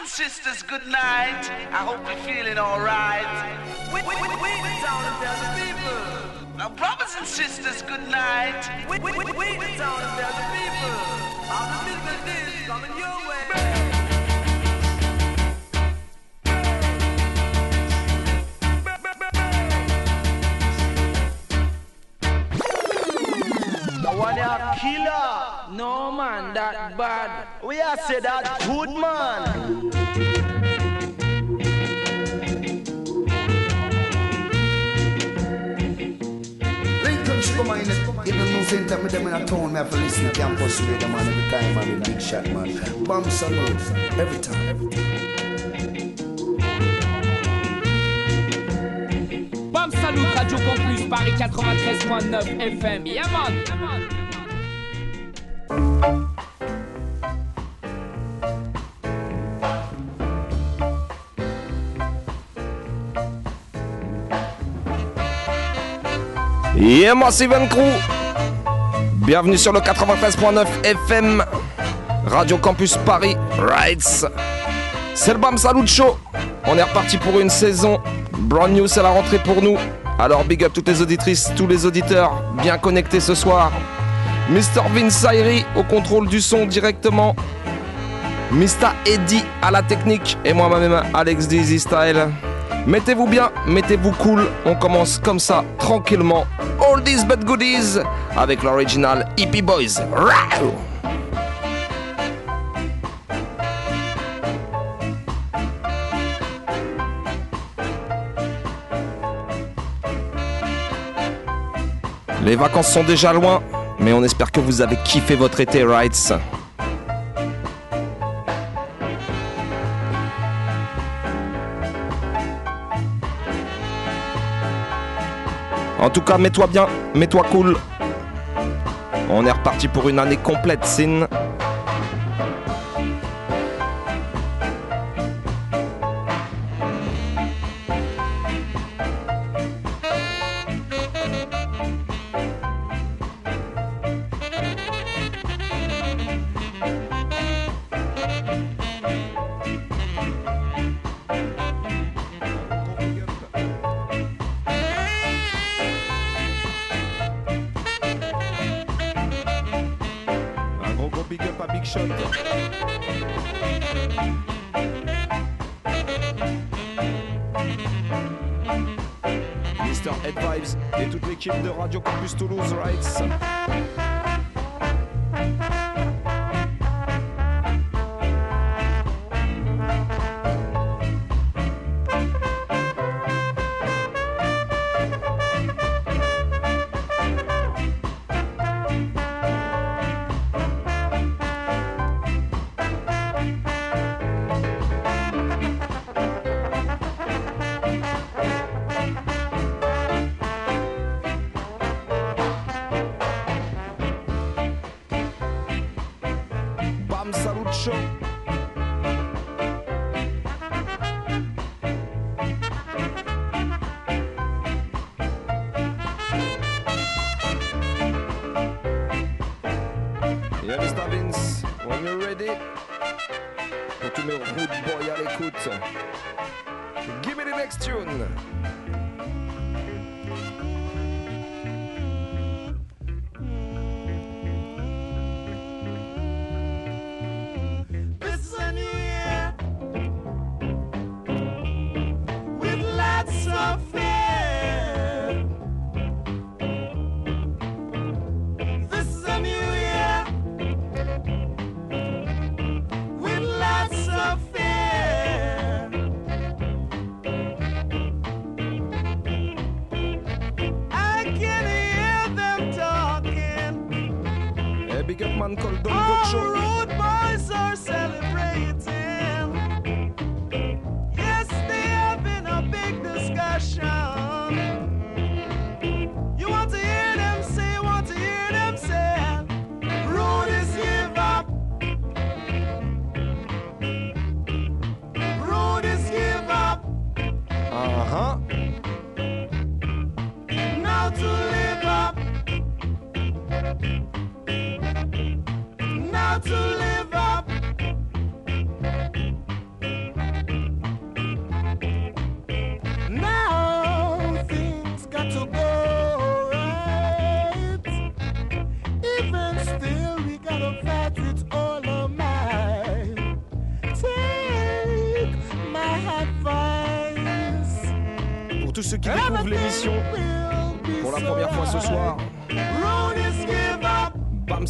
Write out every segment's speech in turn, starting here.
and sisters, good night. I hope you're feeling we, we the people. Now, brothers and sisters, good night. We, we, we, the town tell the people. All coming your One a killer. No man, that bad. We are say that good man. Man, even no same time with them in a town, me have to listen to radio man every time, man, big shot, man. Bomb salute, every time. Bam Salut Radio Campus Paris 93.9 FM. Yeah man. Yeah, Massive Crew Bienvenue sur le 93.9 FM Radio Campus Paris Rights C'est le Bam Salut Show. On est reparti pour une saison Brand new c'est la rentrée pour nous. Alors big up toutes les auditrices, tous les auditeurs Bien connectés ce soir Mr Vince au contrôle du son directement. Mr Eddie à la technique. Et moi-même Alex Dizzy Style. Mettez-vous bien, mettez-vous cool, on commence comme ça, tranquillement. All these but goodies avec l'original Hippie Boys. Les vacances sont déjà loin, mais on espère que vous avez kiffé votre été, rights. En tout cas, mets-toi bien, mets-toi cool. On est reparti pour une année complète, Sin. Et toute l'équipe de Radio Campus Toulouse Rights.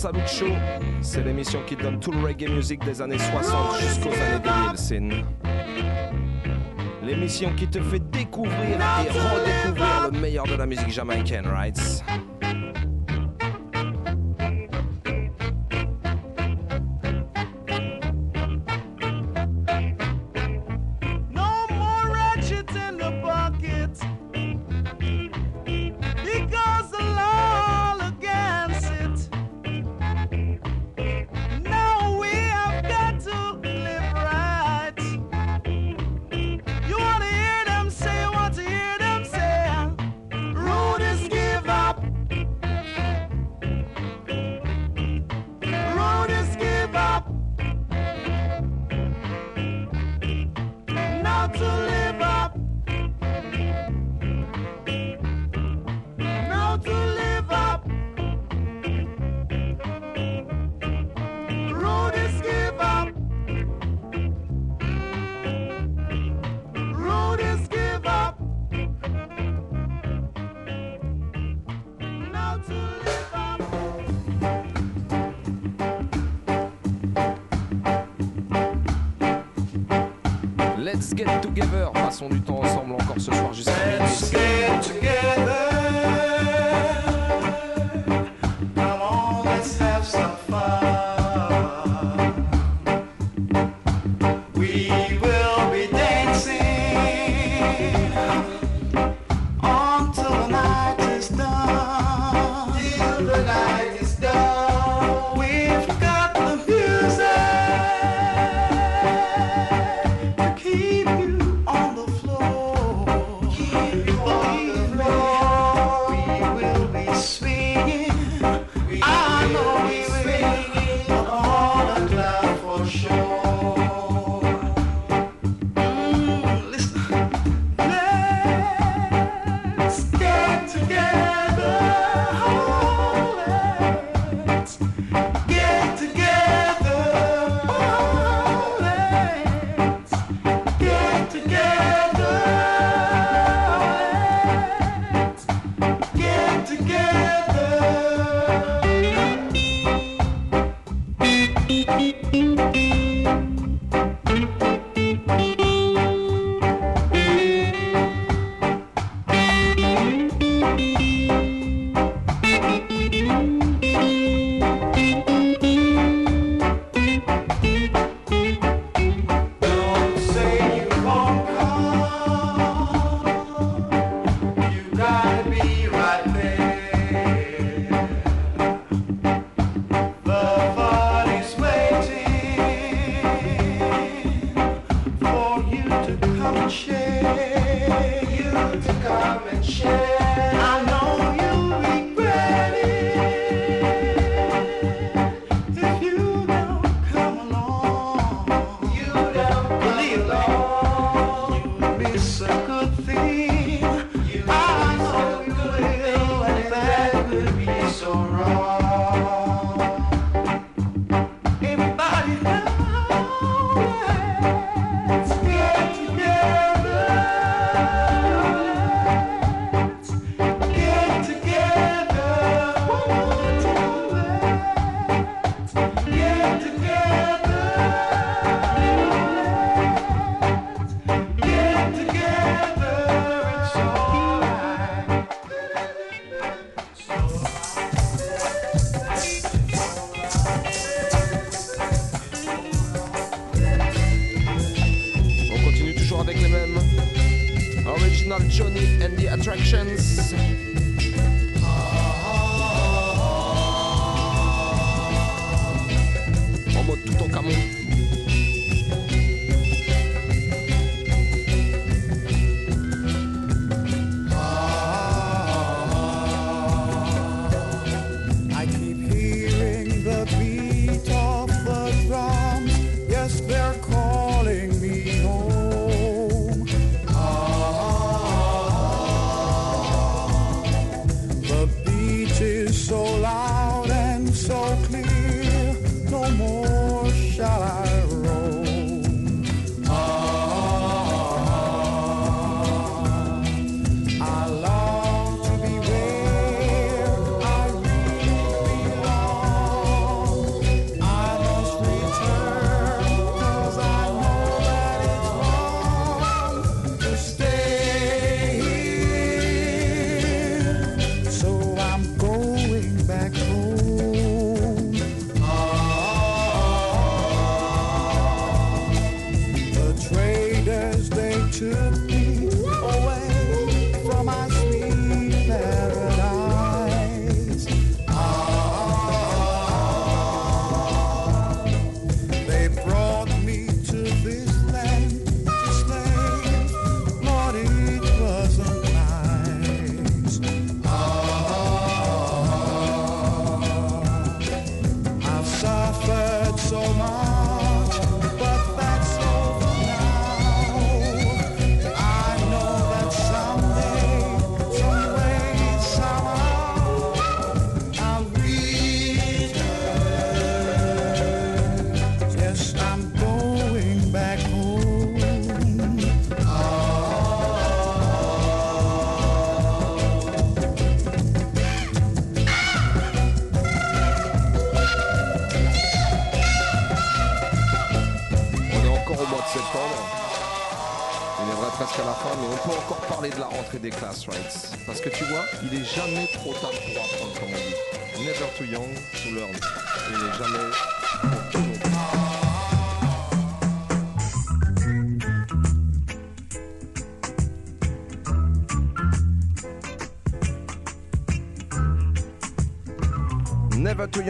Salut Show, c'est l'émission qui donne tout le reggae music des années 60 jusqu'aux années 2000, L'émission qui te fait découvrir et redécouvrir le meilleur de la musique jamaïcaine, right? Passons du temps ensemble encore ce soir jusqu'à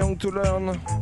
young to learn.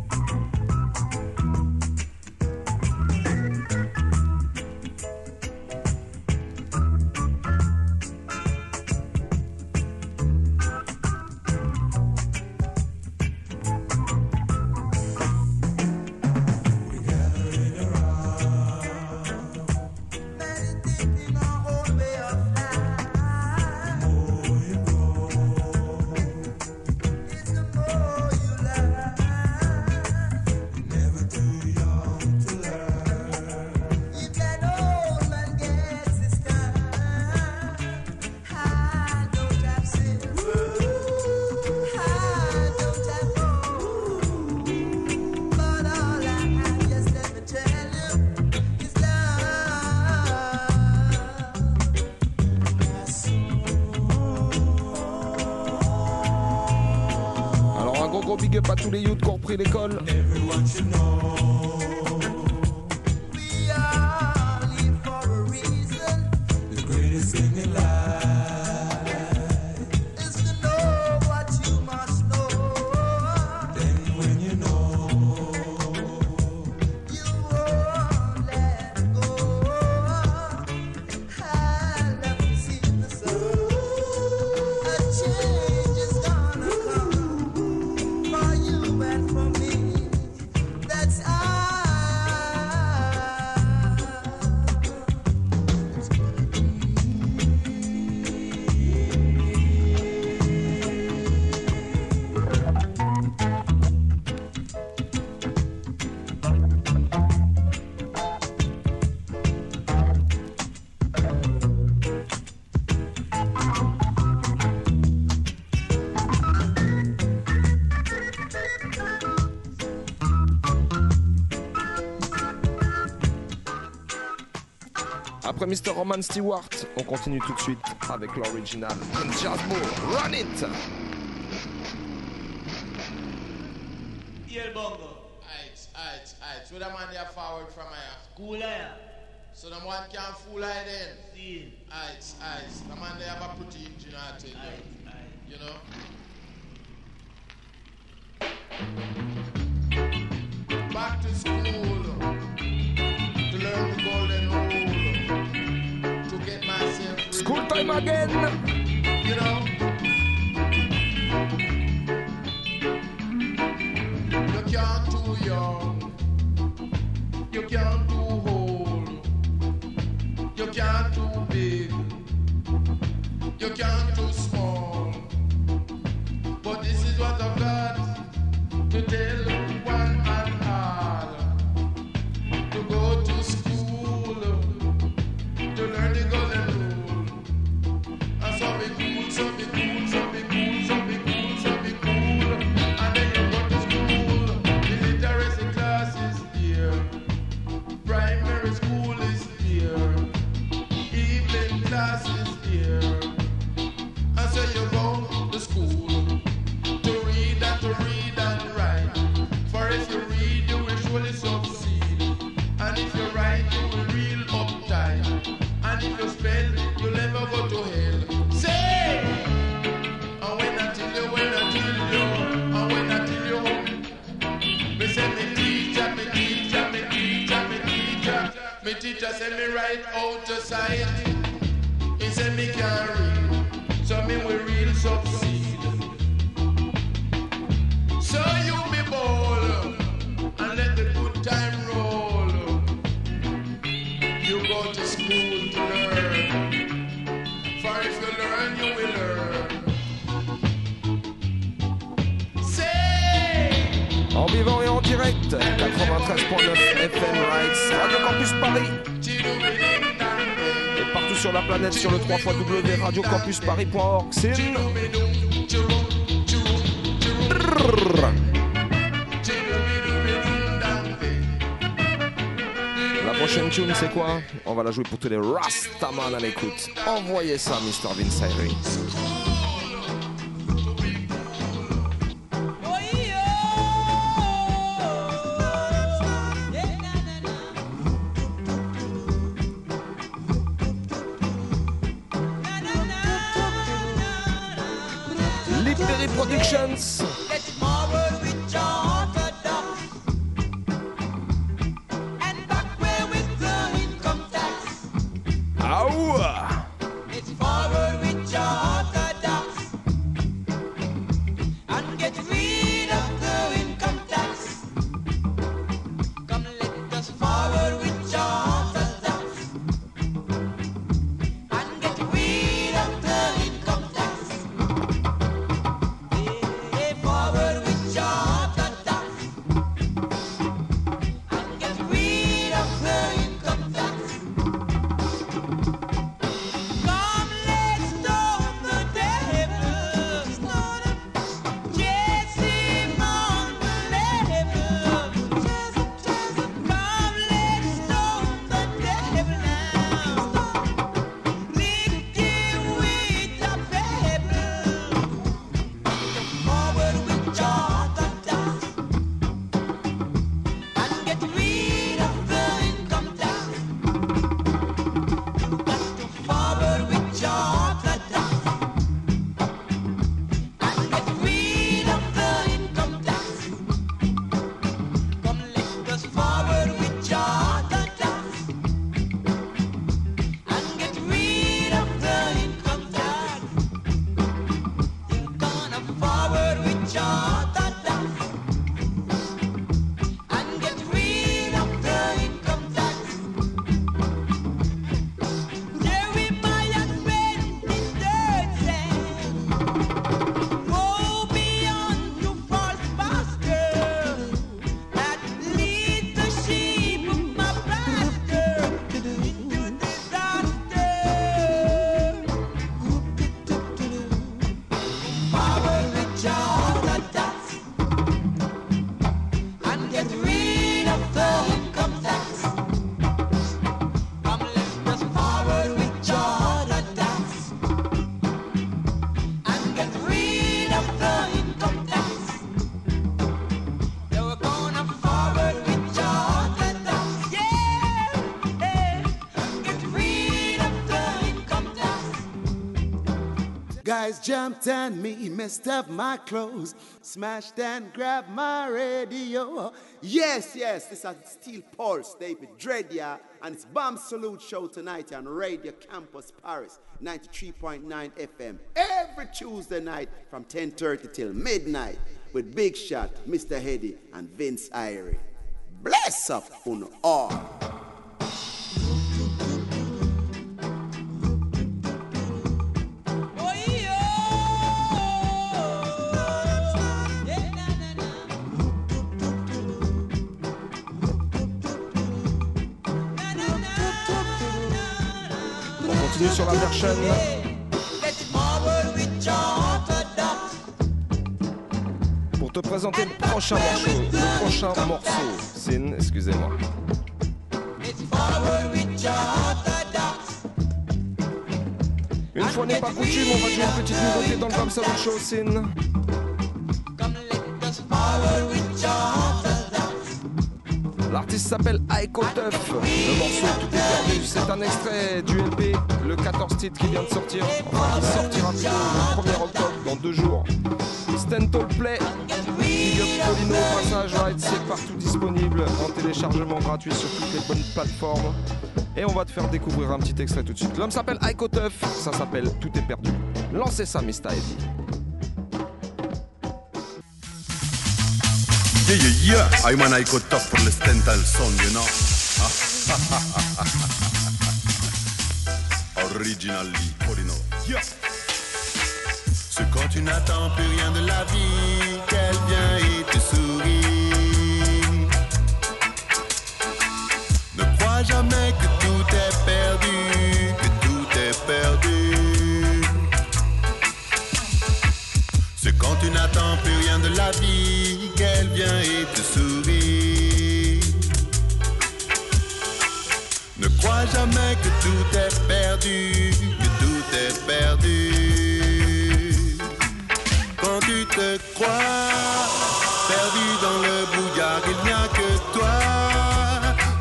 Mr. Roman Stewart, on continue tout de suite avec l'original Jazzmo. Run it! Bongo. Aight, aight, aight. So the man there forward from here. Cool air. So the man can't fool I then. See. Aight, aight. The man there have a pretty engine I tell you. Aye, aye. You know? Back to school time again! You know? Teacher send me right out to sight. He say me can't read, so me will real succeed. So you be bold and let the good time roll. You go to school to learn. For if you learn, you will learn. Say, En vivant et en direct, 93.9 FM Rights, Radio Campus Paris, et partout sur la planète sur le 3 radiocampusparis.org. C'est une... La prochaine tune, c'est quoi? On va la jouer pour tous les Rastaman à l'écoute. Envoyez ça, Mr. Vince Ayri. Guys jumped on me, messed up my clothes, smashed and grabbed my radio. Yes, yes, this is Steel Pulse, David Dredia, and it's Bam Salute Show tonight on Radio Campus Paris, 93.9 FM, every Tuesday night from 10.30 till midnight with Big Shot, Mr. Heddy, and Vince Irie. Bless up on all. Sur la version. Pour te présenter le prochain morceau, le prochain morceau, Sin, excusez-moi. Une fois n'est pas coutume, on va jouer une petite nouveauté dans le Bam Salut Show, Sin. L'artiste s'appelle Aiko Tuff. Le morceau Tout est perdu, c'est un extrait du LP, le 14 titre qui vient de sortir. Enfin, qui sortira le 1er octobre, dans deux jours. Stentol Play, Big Up Polino passage, right, c'est partout disponible en téléchargement gratuit sur toutes les bonnes plateformes. Et on va te faire découvrir un petit extrait tout de suite. L'homme s'appelle Aiko Tuff, ça s'appelle Tout est perdu. Lancez ça, Mr. Eddie. Yeah, yeah, yeah. I'm an I got tough pour le stental son, you know. Originally. Yeah. C'est quand tu n'attends plus rien de la vie qu'elle vient et te sourit. Ne crois jamais que tout est perdu, que tout est perdu. C'est quand tu n'attends plus rien de la vie qu'elle vient et te sourit. crois jamais que tout est perdu, que tout est perdu. Quand tu te crois perdu dans le brouillard, il n'y a que toi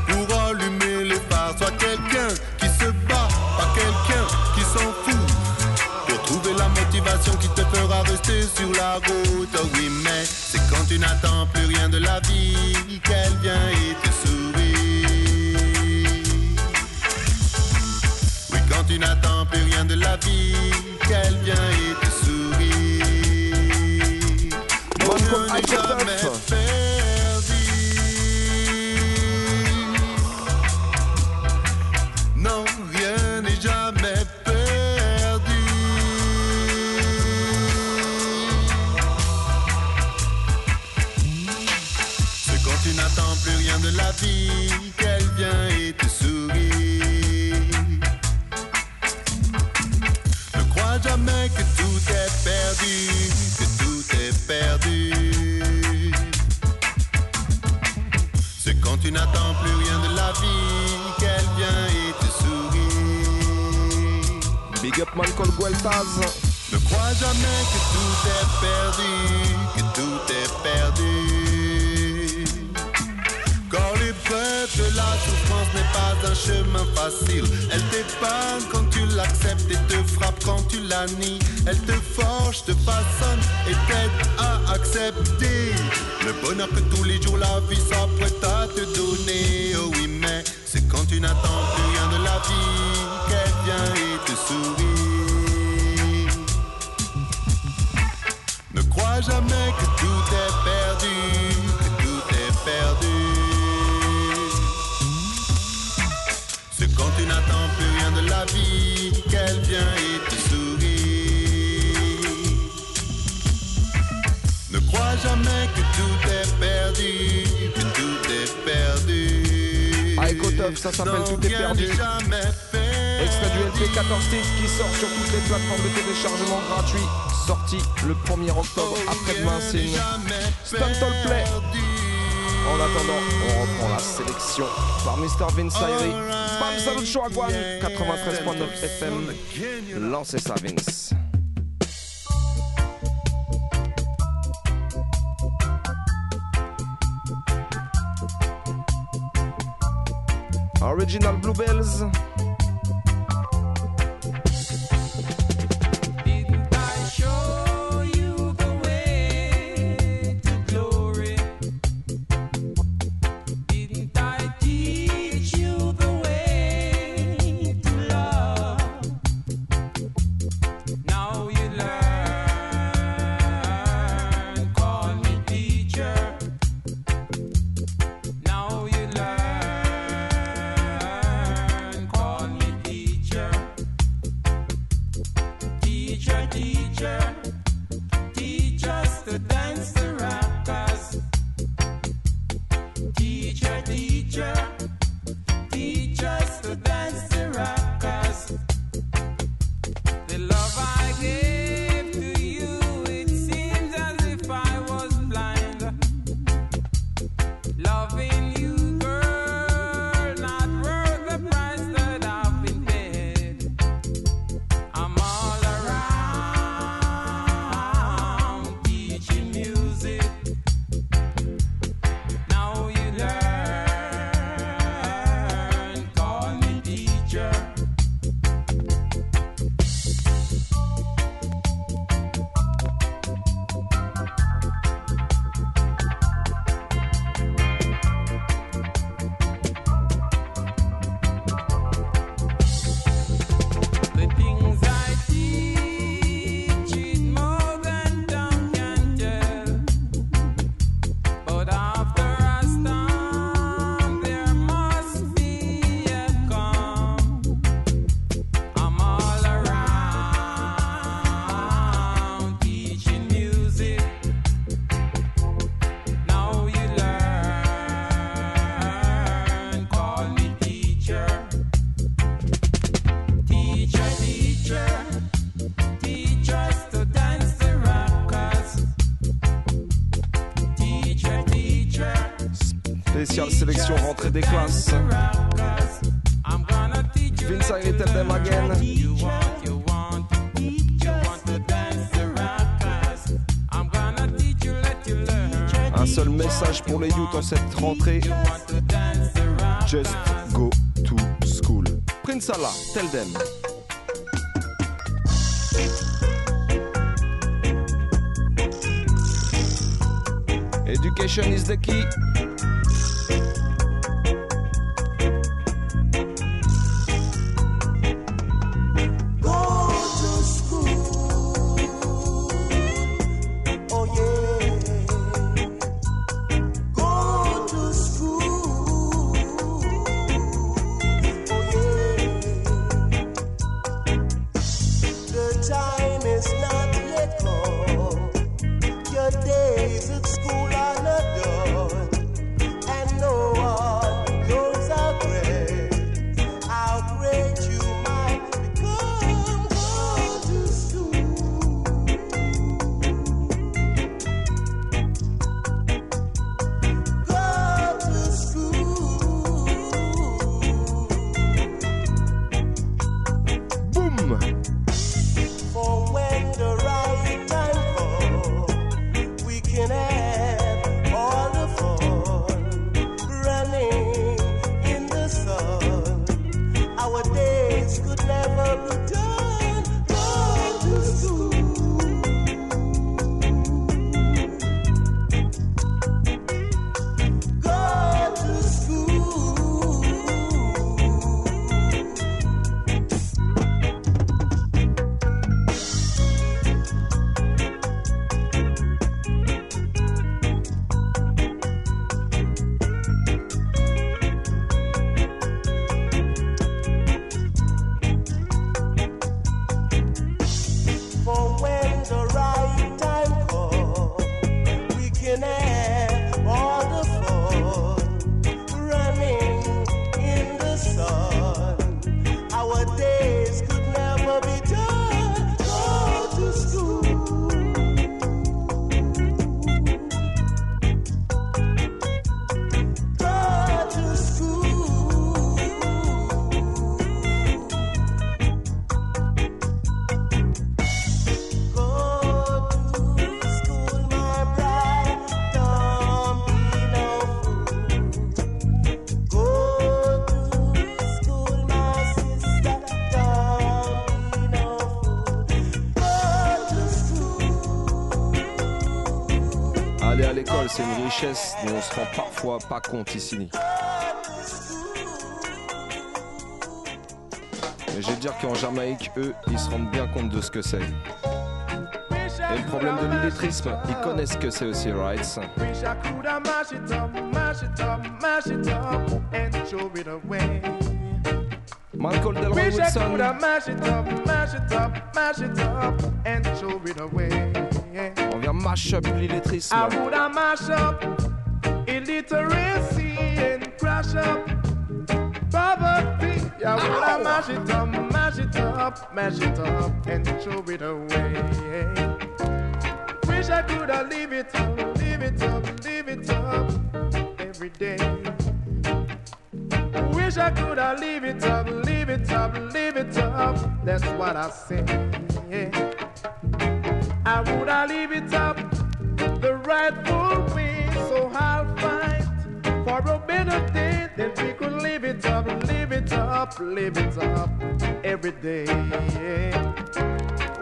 pour allumer les phares. Sois quelqu'un qui se bat, pas quelqu'un qui s'en fout. Pour trouver la motivation qui te fera rester sur la route. Oui, mais tu n'attends plus rien de la vie qu'elle vient et te sourit. Oui, quand tu n'attends plus rien de la vie qu'elle vient et te sourit. Jamais. De la vie qu'elle vient et te sourit. Ne crois jamais que tout est perdu, que tout est perdu. C'est quand tu n'attends plus rien de la vie qu'elle vient et te sourit. Big up Malcolm Gueltaz. Ne crois jamais que tout est perdu, que tout La souffrance n'est pas un chemin facile. Elle t'épargne quand tu l'acceptes et te frappe quand tu la nies. Elle te forge, te façonne et t'aide à accepter le bonheur que tous les jours la vie s'apprête à te donner. Oh oui, mais c'est quand tu n'attends plus rien de la vie qu'elle vient et te sourit. Ne crois jamais que tout est perdu, que tout est perdu. Quand tu n'attends plus rien de la vie qu'elle vient et te sourit. Ne crois jamais que tout est perdu, que tout est perdu. Alcotov, ça s'appelle Tout est perdu. Extrait du LP 14 titres qui sort sur toutes les plateformes de téléchargement gratuit. Sorti le 1er octobre après-demain. C'est une Stunt Play. En attendant, on reprend la sélection par Mr. Vince Ayri. Bam Salut Guan, 93.9 FM. Lancez ça, Vince. Original Bluebells. des classes. Vince I again. Un seul message pour les youths en cette rentrée. Just go to school. Prince Allah, tell them. Education is the key. on se rend parfois pas compte ici. Mais je vais dire qu'en Jamaïque, eux, ils se rendent bien compte de ce que c'est. Et le problème de l'illettrisme, ils connaissent ce que c'est aussi, rights. Michael Delroy Wilson. On vient mash up l'illettrisme. Illiteracy and crash up poverty. I would have mash it up, mash it up, mash it up, and throw it away. Wish I could have leave it up, leave it up, leave it up every day. Wish I could have leave it up, leave it up, leave it up. That's what I say. I would have leave it up the rightful for a better day that we could live it up, live it up, live it up every day.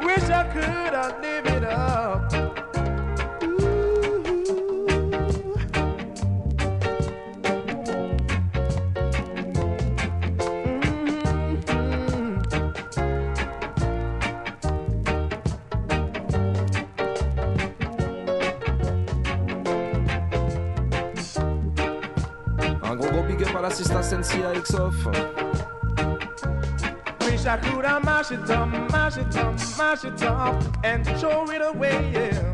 Wish I could have live it up. L'assistant Sensi. Wish I could have mash it up, mash it up, mash it up, and throw it away, yeah.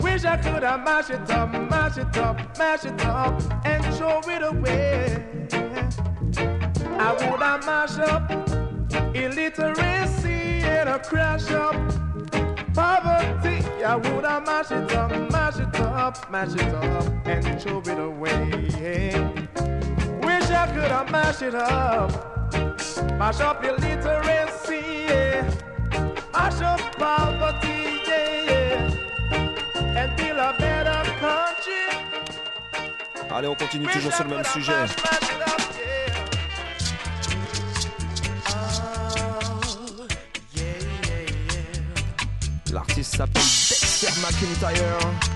Wish I could have mash it up, mash it up, mash it up, and throw it away. I would have mash up illiteracy and a crash up poverty. I would have mash it up, mash it up, mash it up, and throw it away. Allez, on continue toujours sur le même sujet. L'artiste s'appelle Dexter McIntyre.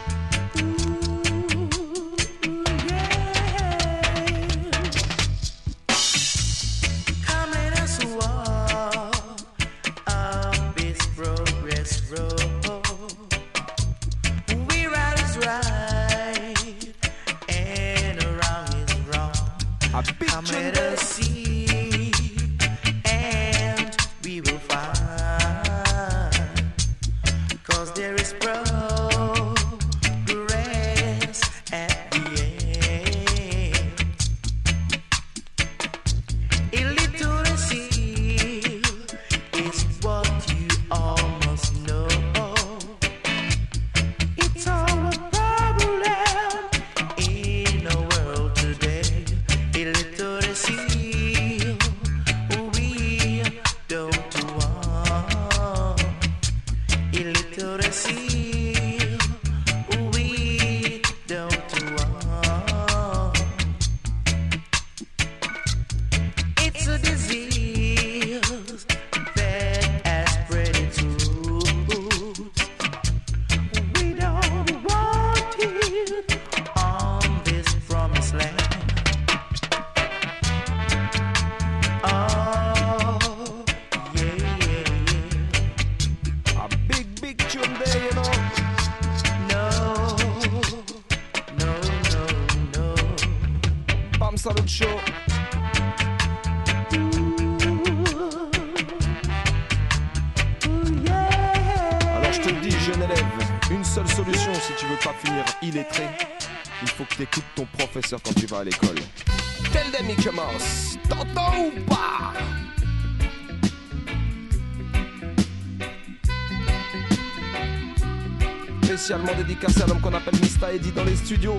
dédicace à l'homme qu'on appelle Mista Eddy dans les studios.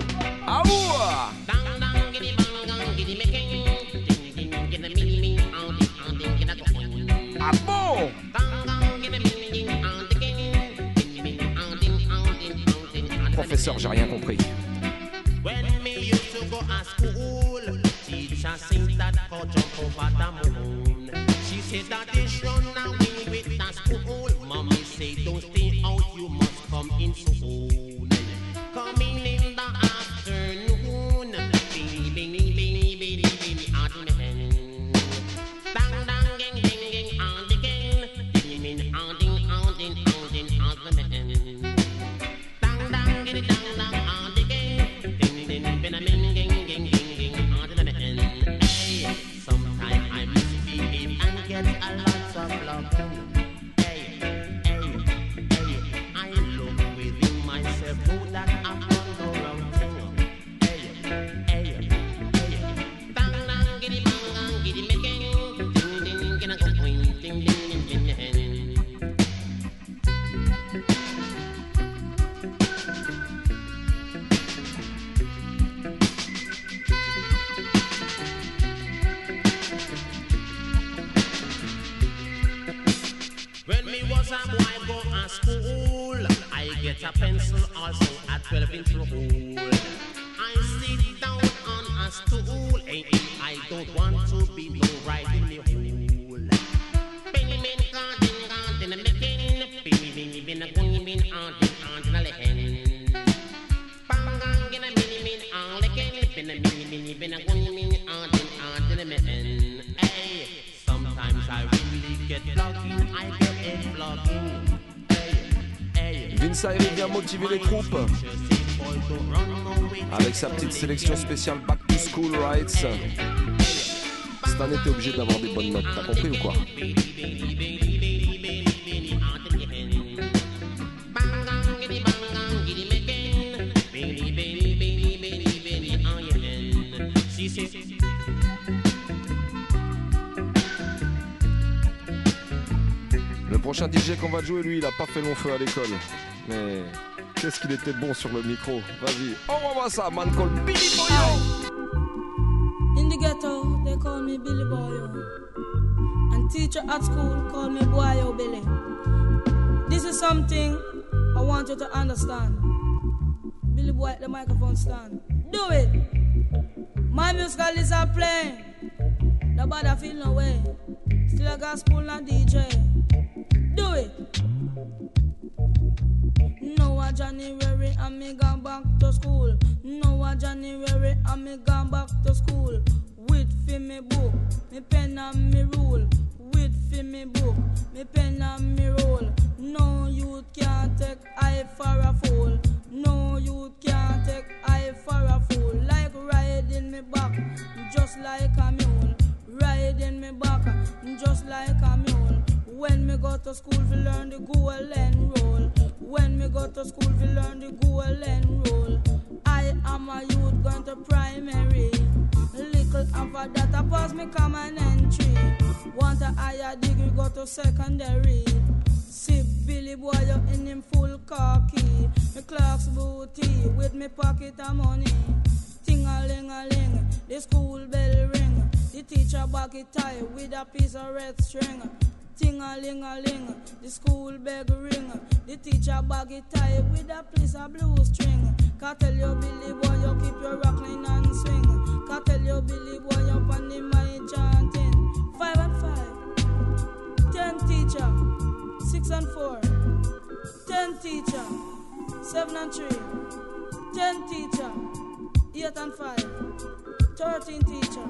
Vince Ayri vient motiver les troupes avec sa petite sélection spéciale Back to School Rights. Cette année, t'es obligé d'avoir des bonnes notes, t'as compris ou quoi? prochain DJ qu'on va jouer, lui, il a pas fait long feu à l'école. Mais qu'est-ce qu'il était bon sur le micro. Vas-y, on revoit ça, man call Billy Boyo. In the ghetto, they call me Billy Boyo. And teacher at school call me Boyo Billy. This is something I want you to understand. Billy Boy the microphone stand. Do it. My musical is a playing. Nobody feel no way. Still a gospel and DJ. Do it. No a January and me gone back to school. No a January and me gone back to school. With fi me book, me pen and me rule. With fi me book, me pen and me roll. No youth can't take I for a fool. No youth can't take I for a fool. Like riding me back, just like a mule. Riding me back, just like a mule. When me go to school, we learn the and rule. When me go to school, we learn the and rule. I am a youth going to primary. Little after that, I pass me common entry. Want a higher degree, go to secondary. See Billy boy, you in him full cocky. Me clocks booty with me pocket of money. Ting a ling a ling, the school bell ring. The teacher back it tie with a piece of red string. Ting a ling a ling, the school bell ring. The teacher bag it tie with a piece of blue string. Can tell you Billy boy, you keep your rockling and swing. Can tell you Billy boy, you on the mind chanting. Five and five. Ten teacher, six and four. Ten teacher, seven and three. Ten teacher, eight and five. Thirteen teacher,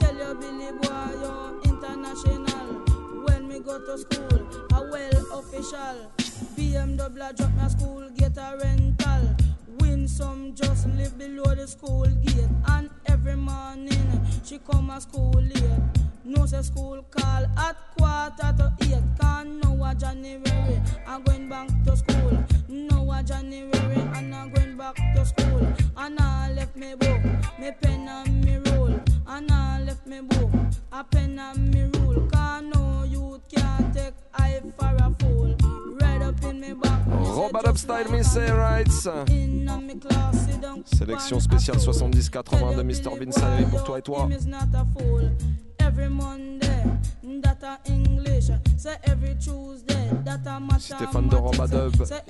tell your Billy boy you're international. When me go to school, a well official. BMW drop my school, get a rental. Win some, just live below the school gate. And every morning she come a school late. No say school call at quarter to eight. Can't know a January, Style Missy Rights. Sélection spéciale 70-80 de Mr. Vinsaleri pour toi et toi. Si t'es fan de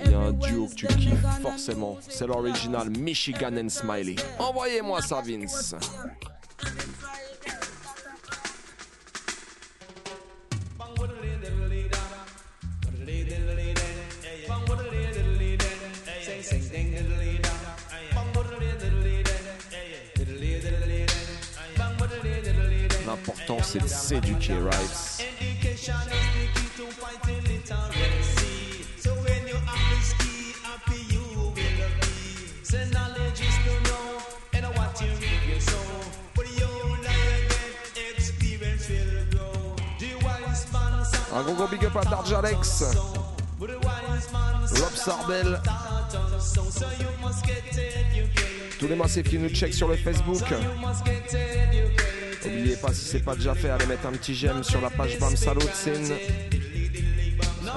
il y a un duo que tu kiffes forcément. C'est l'original Michigan and Smiley. Envoyez-moi ça, Vince. c'est de s'éduquer, right? Un gros gros big up à Darj Alex, Rob Sarbel, tous les massifs qui nous checkent sur le Facebook. N'oubliez pas si c'est pas déjà fait, allez mettre un petit j'aime sur la page Bam Salut Ça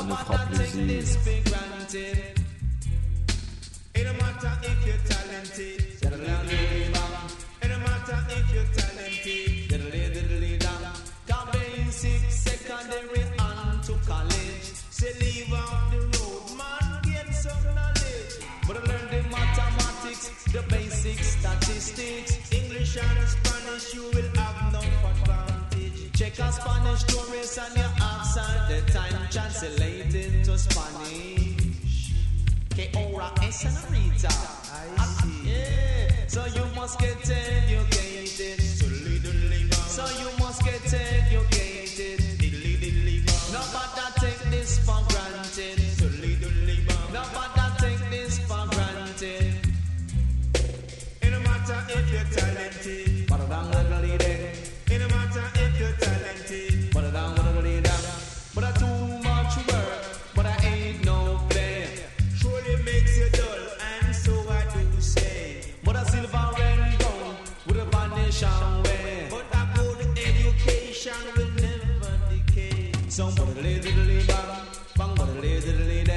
nous fera plaisir. Check a Spanish tourist and your accent, the time translate into Spanish. Que ora es senorita. I see. Yeah. So you must get educated. Diddly bang, bang lay diddly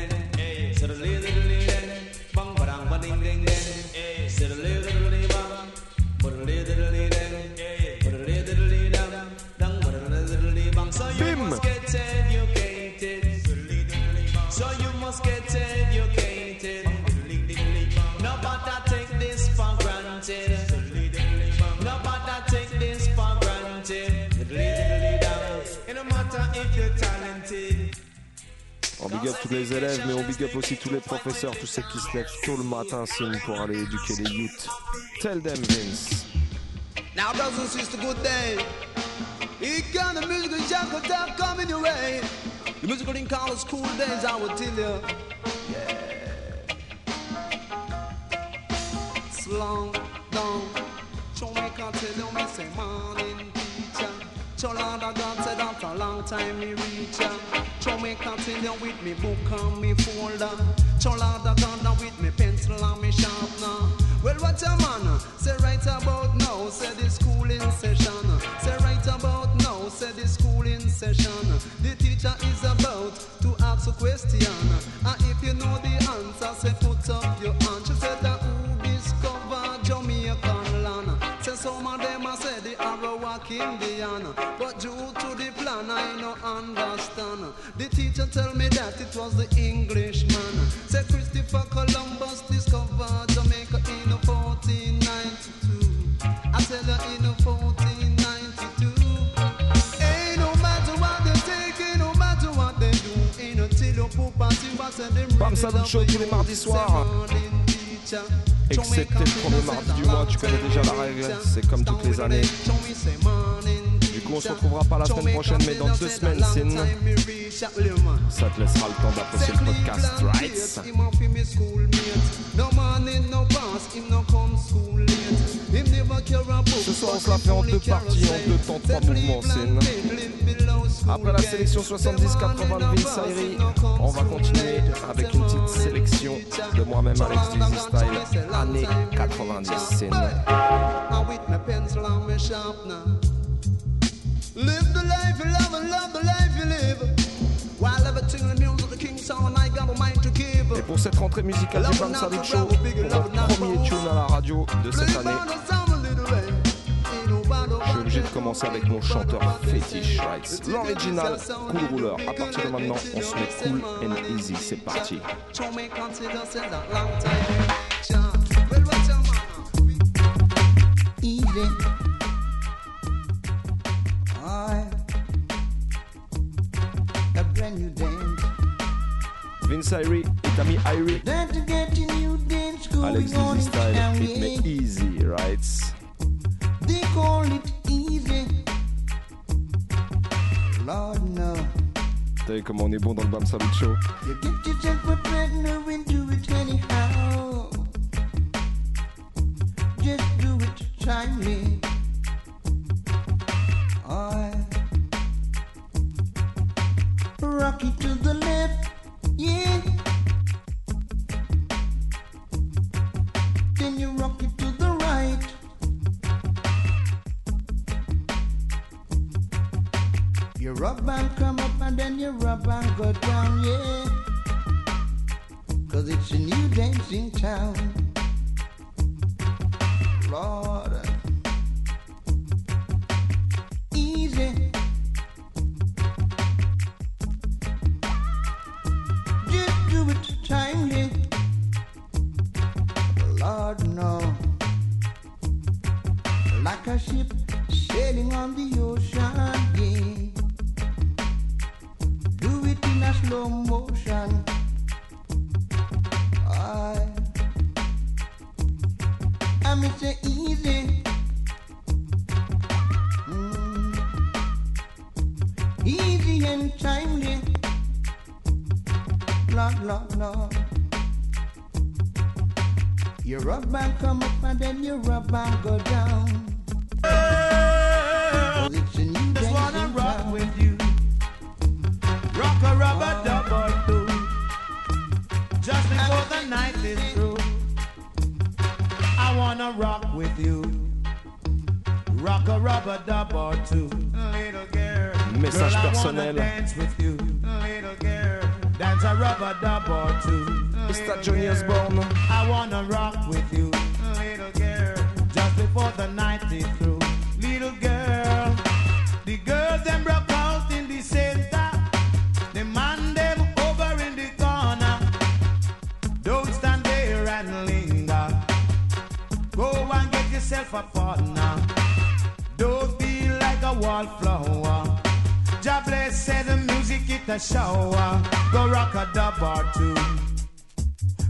big up tous les élèves, mais on big up aussi tous les professeurs, tous ceux qui se lèvent tôt le matin, signe pour aller éduquer les youths. Tell them, Vince. Now, brothers and sisters, good day. Your way. The in college I will tell you. Show me continue with me book and me folder. So Lord of God with me pencil and me sharpener. Well, what a man uh, say right about now? Say the school in session. Say right about now? Say the school in session. The teacher is about to ask a question. And if you know the answer, say put up your hand. She said that who discovered Jamaican land? Say some of them a say the Arawak Indian. But due to the plan, I no understand. Tell me that it was the Englishman. Say Christopher Columbus discovered Jamaica in 1492. I tell her in 1492. Ain't no matter what they take, ain't no matter what they do. Ain't until you put party, but say them Bam Salut Show tous les mardis soirs. Excepté le premier mardi du mois, tu connais déjà la règle, c'est comme toutes les années. On se retrouvera pas la semaine prochaine, mais dans deux semaines, Sin. Ça te laissera le temps d'apprécier le podcast, right? Ce soir, on se la fait en deux parties, en deux temps, trois mouvements, Sin. Après la sélection 70-80 de on va continuer avec une petite sélection de moi-même, Alex Dizzy Style, années 90, Sin. Live the life you love and love the life you live. While everything the music, the king sound, I got a mind to give. Et pour cette rentrée musicale du Bam Salut Show, pour votre premier tune à la radio de cette année, je suis obligé de commencer avec mon chanteur fétiche, right? L'original Cool Ruler. À partir de maintenant, on se met cool and easy. C'est parti. Show me a brand new dance. Vince Irie et Tammy Ayri. Then to get a new dance Alex Easy Style, rythme easy, right? They call it easy. Lord no. T'as vu comment on est bon dans le Bam Salute Show? You get yourself a partner and do it anyhow. Just do it timely. I it to the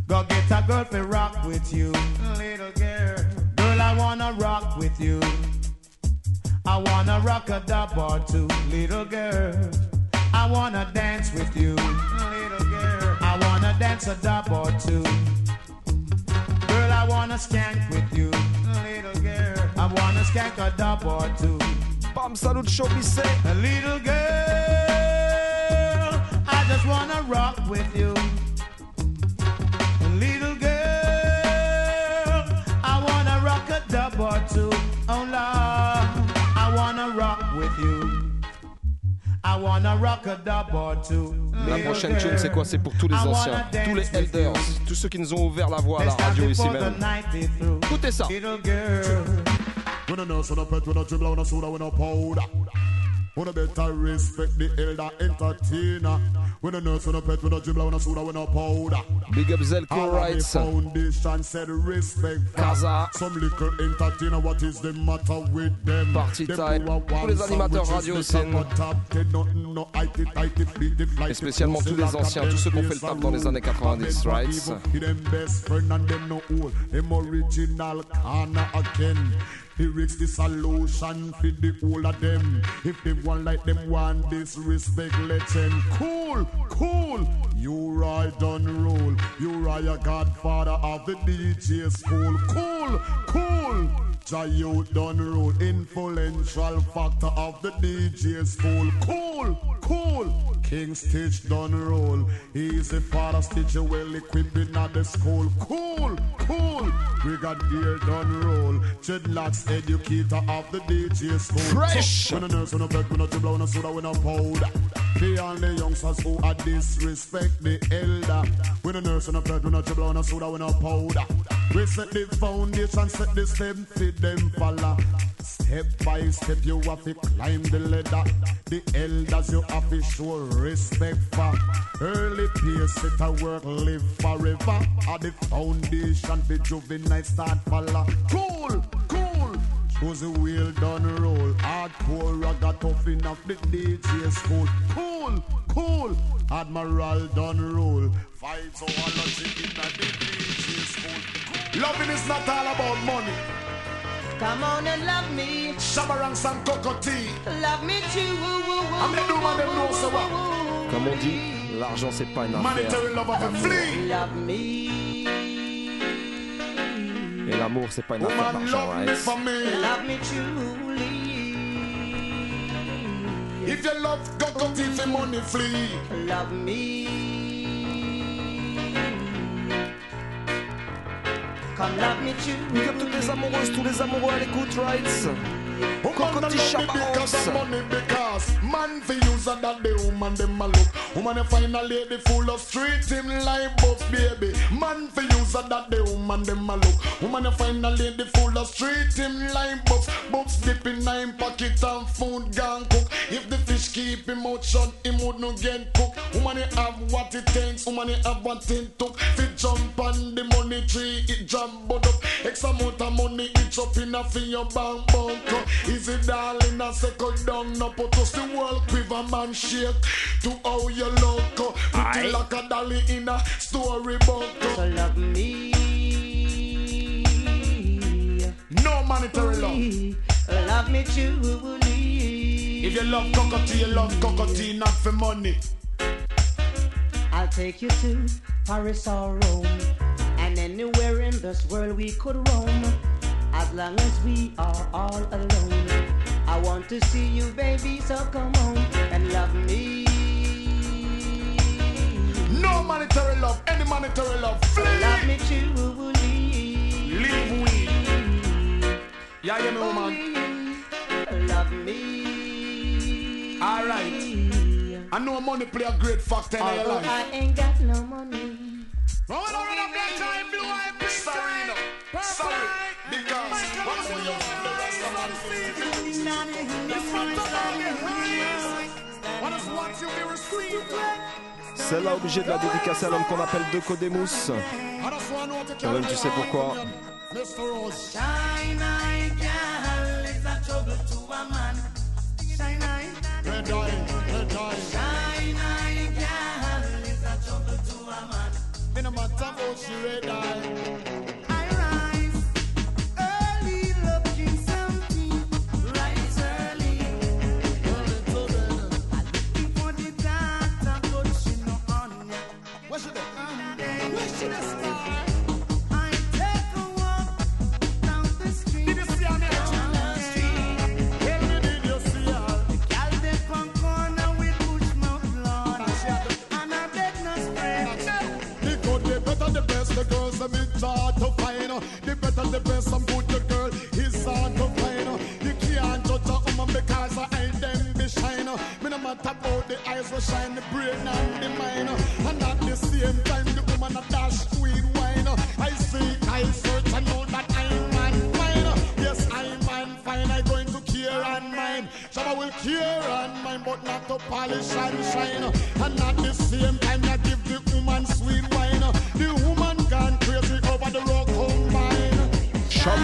Go get a girl to rock with you. Little girl. Girl, I wanna rock with you. I wanna rock a dub or two. Little girl. I wanna dance with you. Little girl. I wanna dance a dub or two. Girl, I wanna skank with you. Little girl. I wanna skank a dub or two. Bam Salute Show Bissé. A little girl, I just wanna rock with you. Rock a dub or two. Oh Lord, I wanna rock with you. I wanna rock a dub or two. La Little prochaine tune, c'est quoi? C'est pour tous les I anciens, wanna tous les dance with you. elders, tous ceux qui nous ont ouvert la voie à la radio ici même. Écoutez ça. Wanna better respect the elder entertainer. We no nurse, we no pet, we no dribbler, we no soda, we no powder. Big up Zelko rights. foundation said respect. Kaza. Some little entertainer, what is the matter with them? Party time. Tous les animateurs radio scène. Et spécialement tous les anciens, tous ceux qui ont fait le tap dans les années 90, rights. Lyrics the solution for the whole of them. If they want like them want disrespect, let them cool, cool. You ride on roll. You are a godfather of the DJ school. Cool, cool. Jayo done roll. Influential factor of the DJ school. Cool, cool. King Stitt done roll. He's the father Stitch well equipped in at the school. Cool, cool. Brigadier done roll. Dreadlocks educator of the DJ school. Fresh. When a nurse, when a bed, when a dribble, when a soda, when a powder. The only youngsters who are disrespect the elder. When a nurse, when a bed, when a dribble, when a soda, when a powder. We set the foundation, set the step, fit them follow. Step by step, you have to climb the ladder. The elders, you have to show respect for. Early peers set a work, live forever. At the foundation, the juvenile start follow. Cool, cool. Josey Wales done roll. Hardcore ragga tough enough the DJ school. Cool, cool. Admiral done roll. Fight so logic in the DJ school. Loving is not all about money. Come on and love me. Shabarang some cocotti. Love me too. I'm the do man them know so what. Comme on dit, l'argent c'est pas une affaire. Monetary love of a flea. Love me. Et l'amour c'est pas une affaire d'argent, love me right? for me. Love me truly. If you love cocotti for money flee. Love me. Come love me Big toutes les amoureuses, tous les amoureux à l'écoute, right? Woman Cocotti love me because of money because man for use of that the woman them a look. Woman you find a lady full of street him like buff baby. Man for use of that the woman them a look. Woman you find a lady full of street him like buff. Buffs dip in nine pocket and food gone cook. If the fish keep him out shut, him would not get cooked. Woman you have what it takes. Woman you have what it took. Fi jump on the money tree, it jump but up. X amount of money, it up in a fi your bank bunker. Easy darling, a circle down, no put us the world quiver man shake. To how you look, uh, pretty like a dolly in a storybook. So love me. No monetary love. Love me truly. If you love Cocoa Tea, you love Cocoa Tea, not for money. I'll take you to Paris or Rome, and anywhere in this world we could roam, as long as we are all alone. I want to see you, baby, so come on and love me. No monetary love, any monetary love. Flee. Love me truly. Leave we. Yeah, you know, man. Love me. Alright. I know money play a great factor in your Although life. I ain't got no money. Roll on up that time, blue eye, big Sorry, no. Sorry, because what for you the rest of us The front of all behind. What is what you be received? Celle-là obligée de la dédicacer à l'homme qu'on appelle to Toi-même, tu sais pourquoi. Mr. Rose. Shine eye, girl, it's a trouble to a man. Shine Rasta Bush, red eye. The better the person put the girl is hard to find. You can't judge a woman because I ain't them be shine. Me no matter how the eyes will shine, the brain and the mind. And at the same time, the woman a dash queen wine. I see, I search, I know that I'm man fine. Yes, I'm man fine. I going to care and mine. Some I will care and mine, but not to polish and shine. And at the same time, I give the woman sweet wine.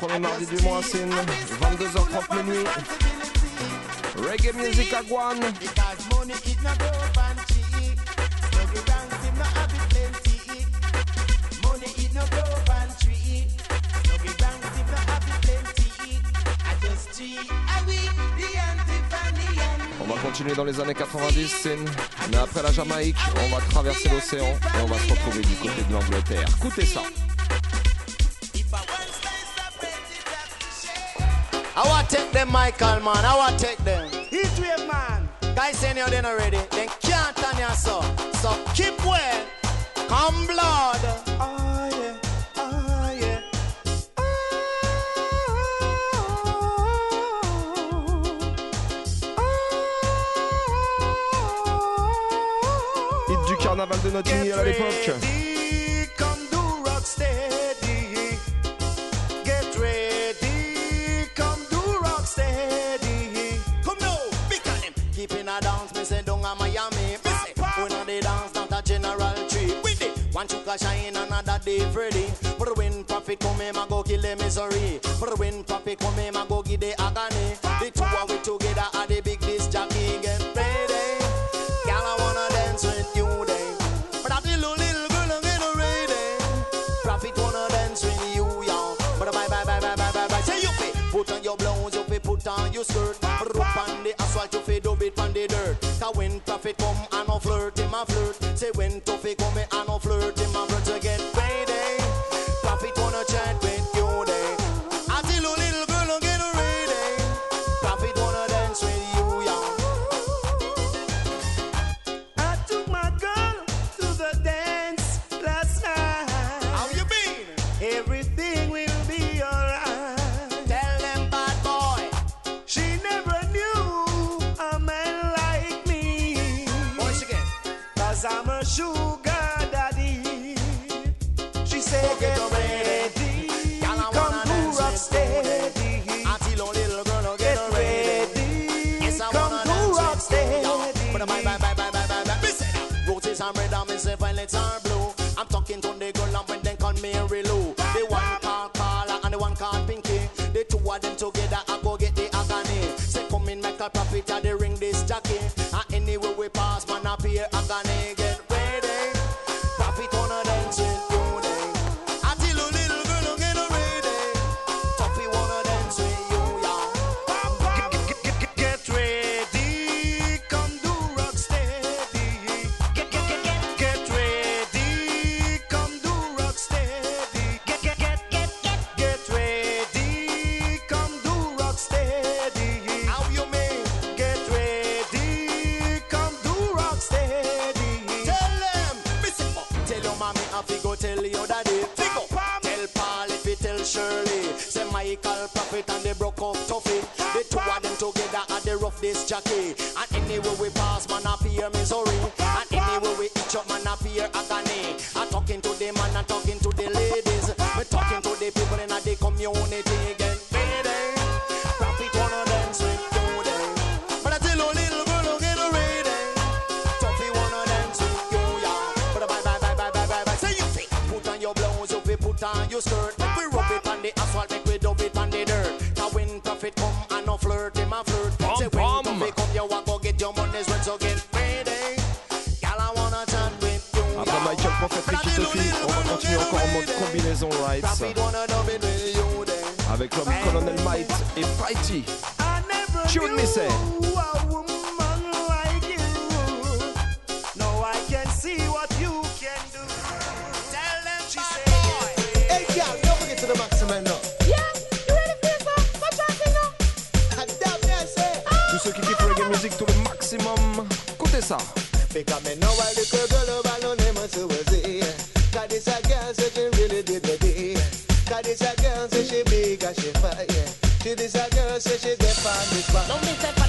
premier mardi du mois, 2h30. Reggae music à Guan. On va continuer dans les années 90, mais après la Jamaïque, on va traverser l'océan et on va se retrouver du côté de l'Angleterre. Écoutez ça. take them, Michael, man. I want take them. Heat wave, man. Guys, saying you're not ready. Then can't turn yourself. So keep well. Come blood. down a Miami. When they dance, not a general trip. With it, one chuka shine, another day Freddy. But when profit come, him, I go kill the misery. But when profit come, him, I go give the agony. The two of we together are the big disc jockey. Get ready. Girl, I wanna dance with you day. But I feel a little girl, I'm getting ready. Profit wanna dance with you, y'all. But bye, bye, bye, bye, bye, bye, bye. Say you pay, put on your blouse, you pay, put on your skirt. fi come and no flirt, him a flirt. Say when to fix. On va continuer encore en mode combinaison rights. Avec l'homme Colonel Might et Fighty. Tune me say. Ceux qui kiffent reggae le maximum, écoutez ça. Me know why the girl about no name was She this a girl, say she get from this. Don't miss that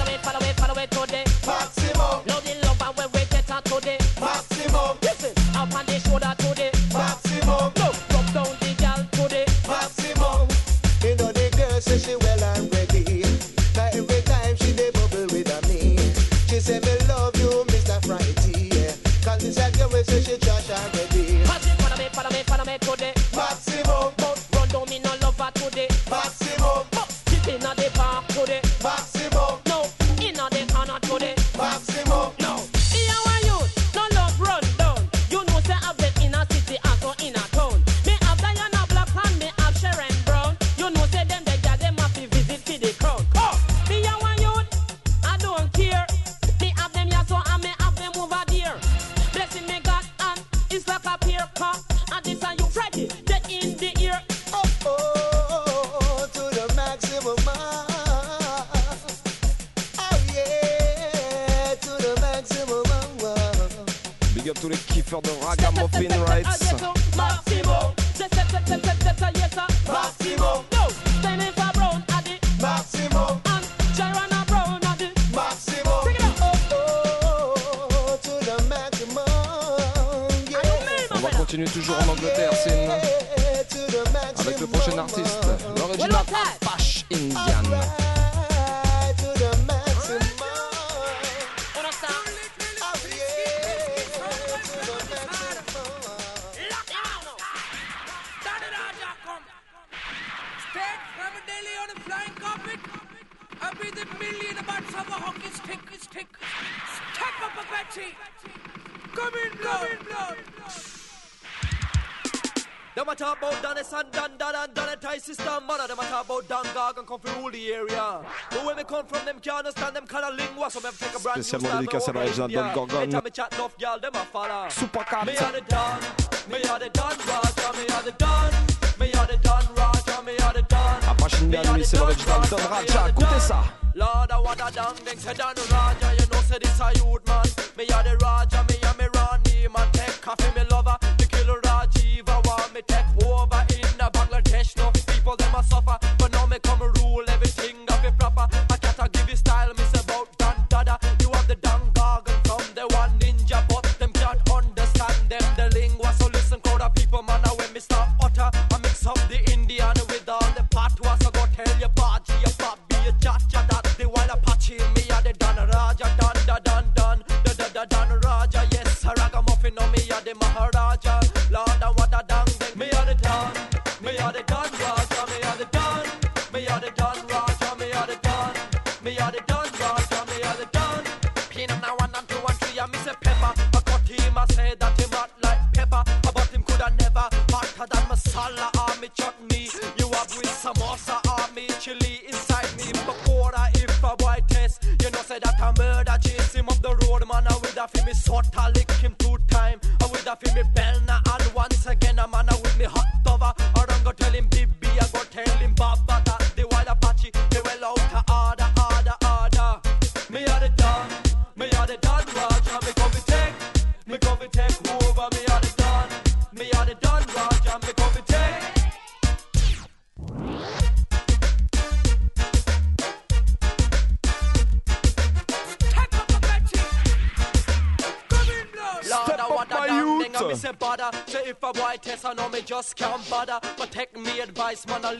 spécial spécialement dédicace à la région Don Gorgon. Super carte. Apache Indian, c'est l'original Don Raja, écoutez ça. Lord, I wanna dang, things head on Raja, you know, say this a youth man. Me are the Raja, me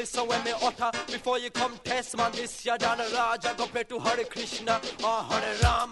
listen when me utter. Before you come test, man, this ya Don Raja compared to Hare Krishna or Hare Rama.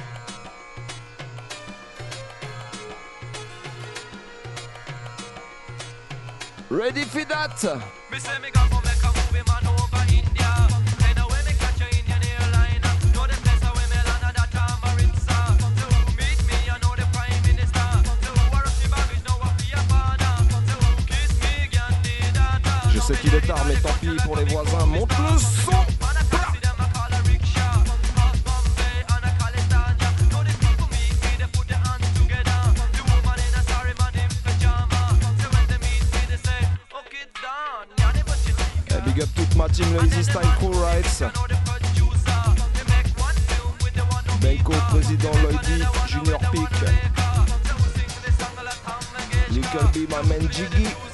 Ready for that? Je sais qu'il est tard, mais tant pis pour les voisins. Monte le son ma team, le Easy Style Crew Rights. Benko, président Lloydy, Junior Peak. Little B, ma man Jiggy.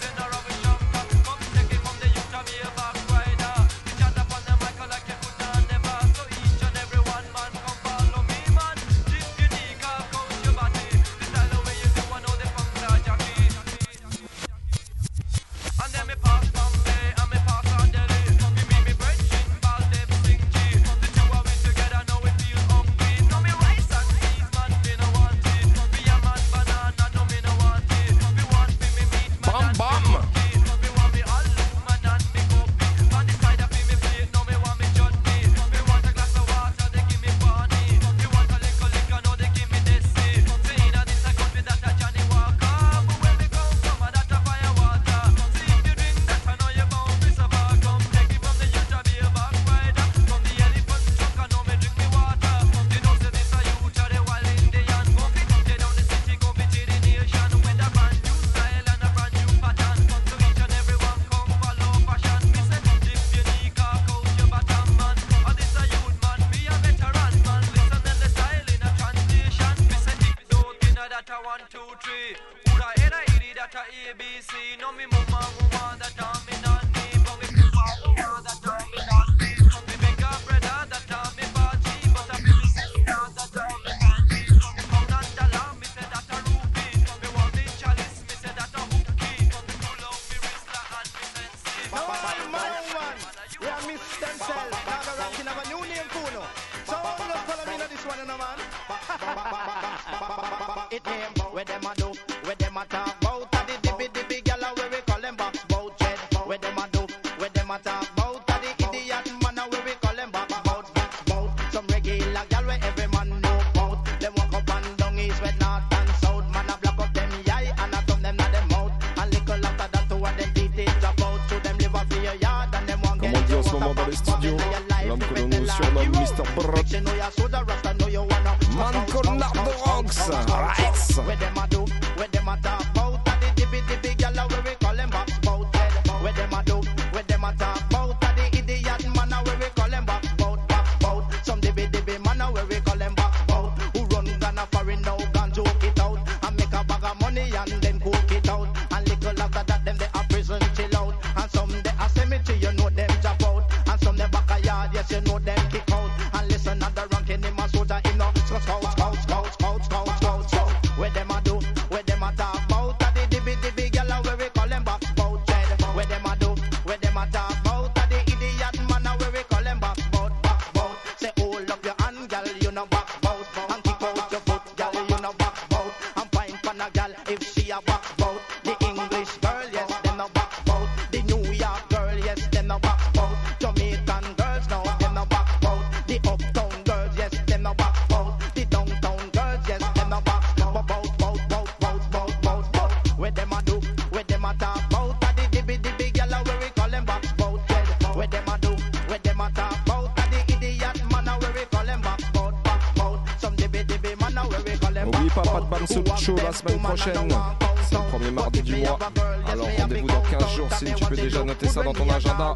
Tu peux déjà noter ça dans ton agenda.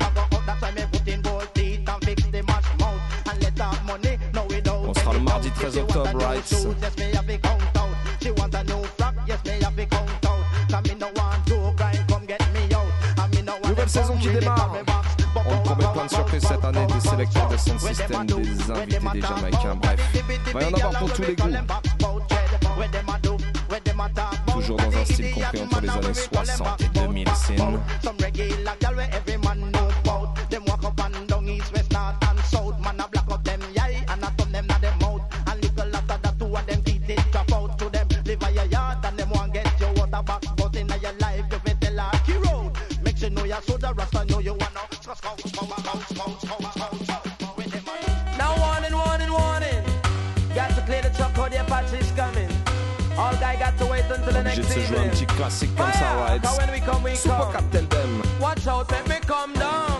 On sera le mardi 13 octobre, right? Nouvelle saison qui démarre. On promet plein de surprises cette année, des sélecteurs de son système, des invités, des Jamaïcains, bref. Va y en avoir pour tous les goûts. Now warning, warning, warning Got to clear the coming All guy got to wait until the next un petit classique comme ça, ouais Super Captain Dem Watch out, let me come down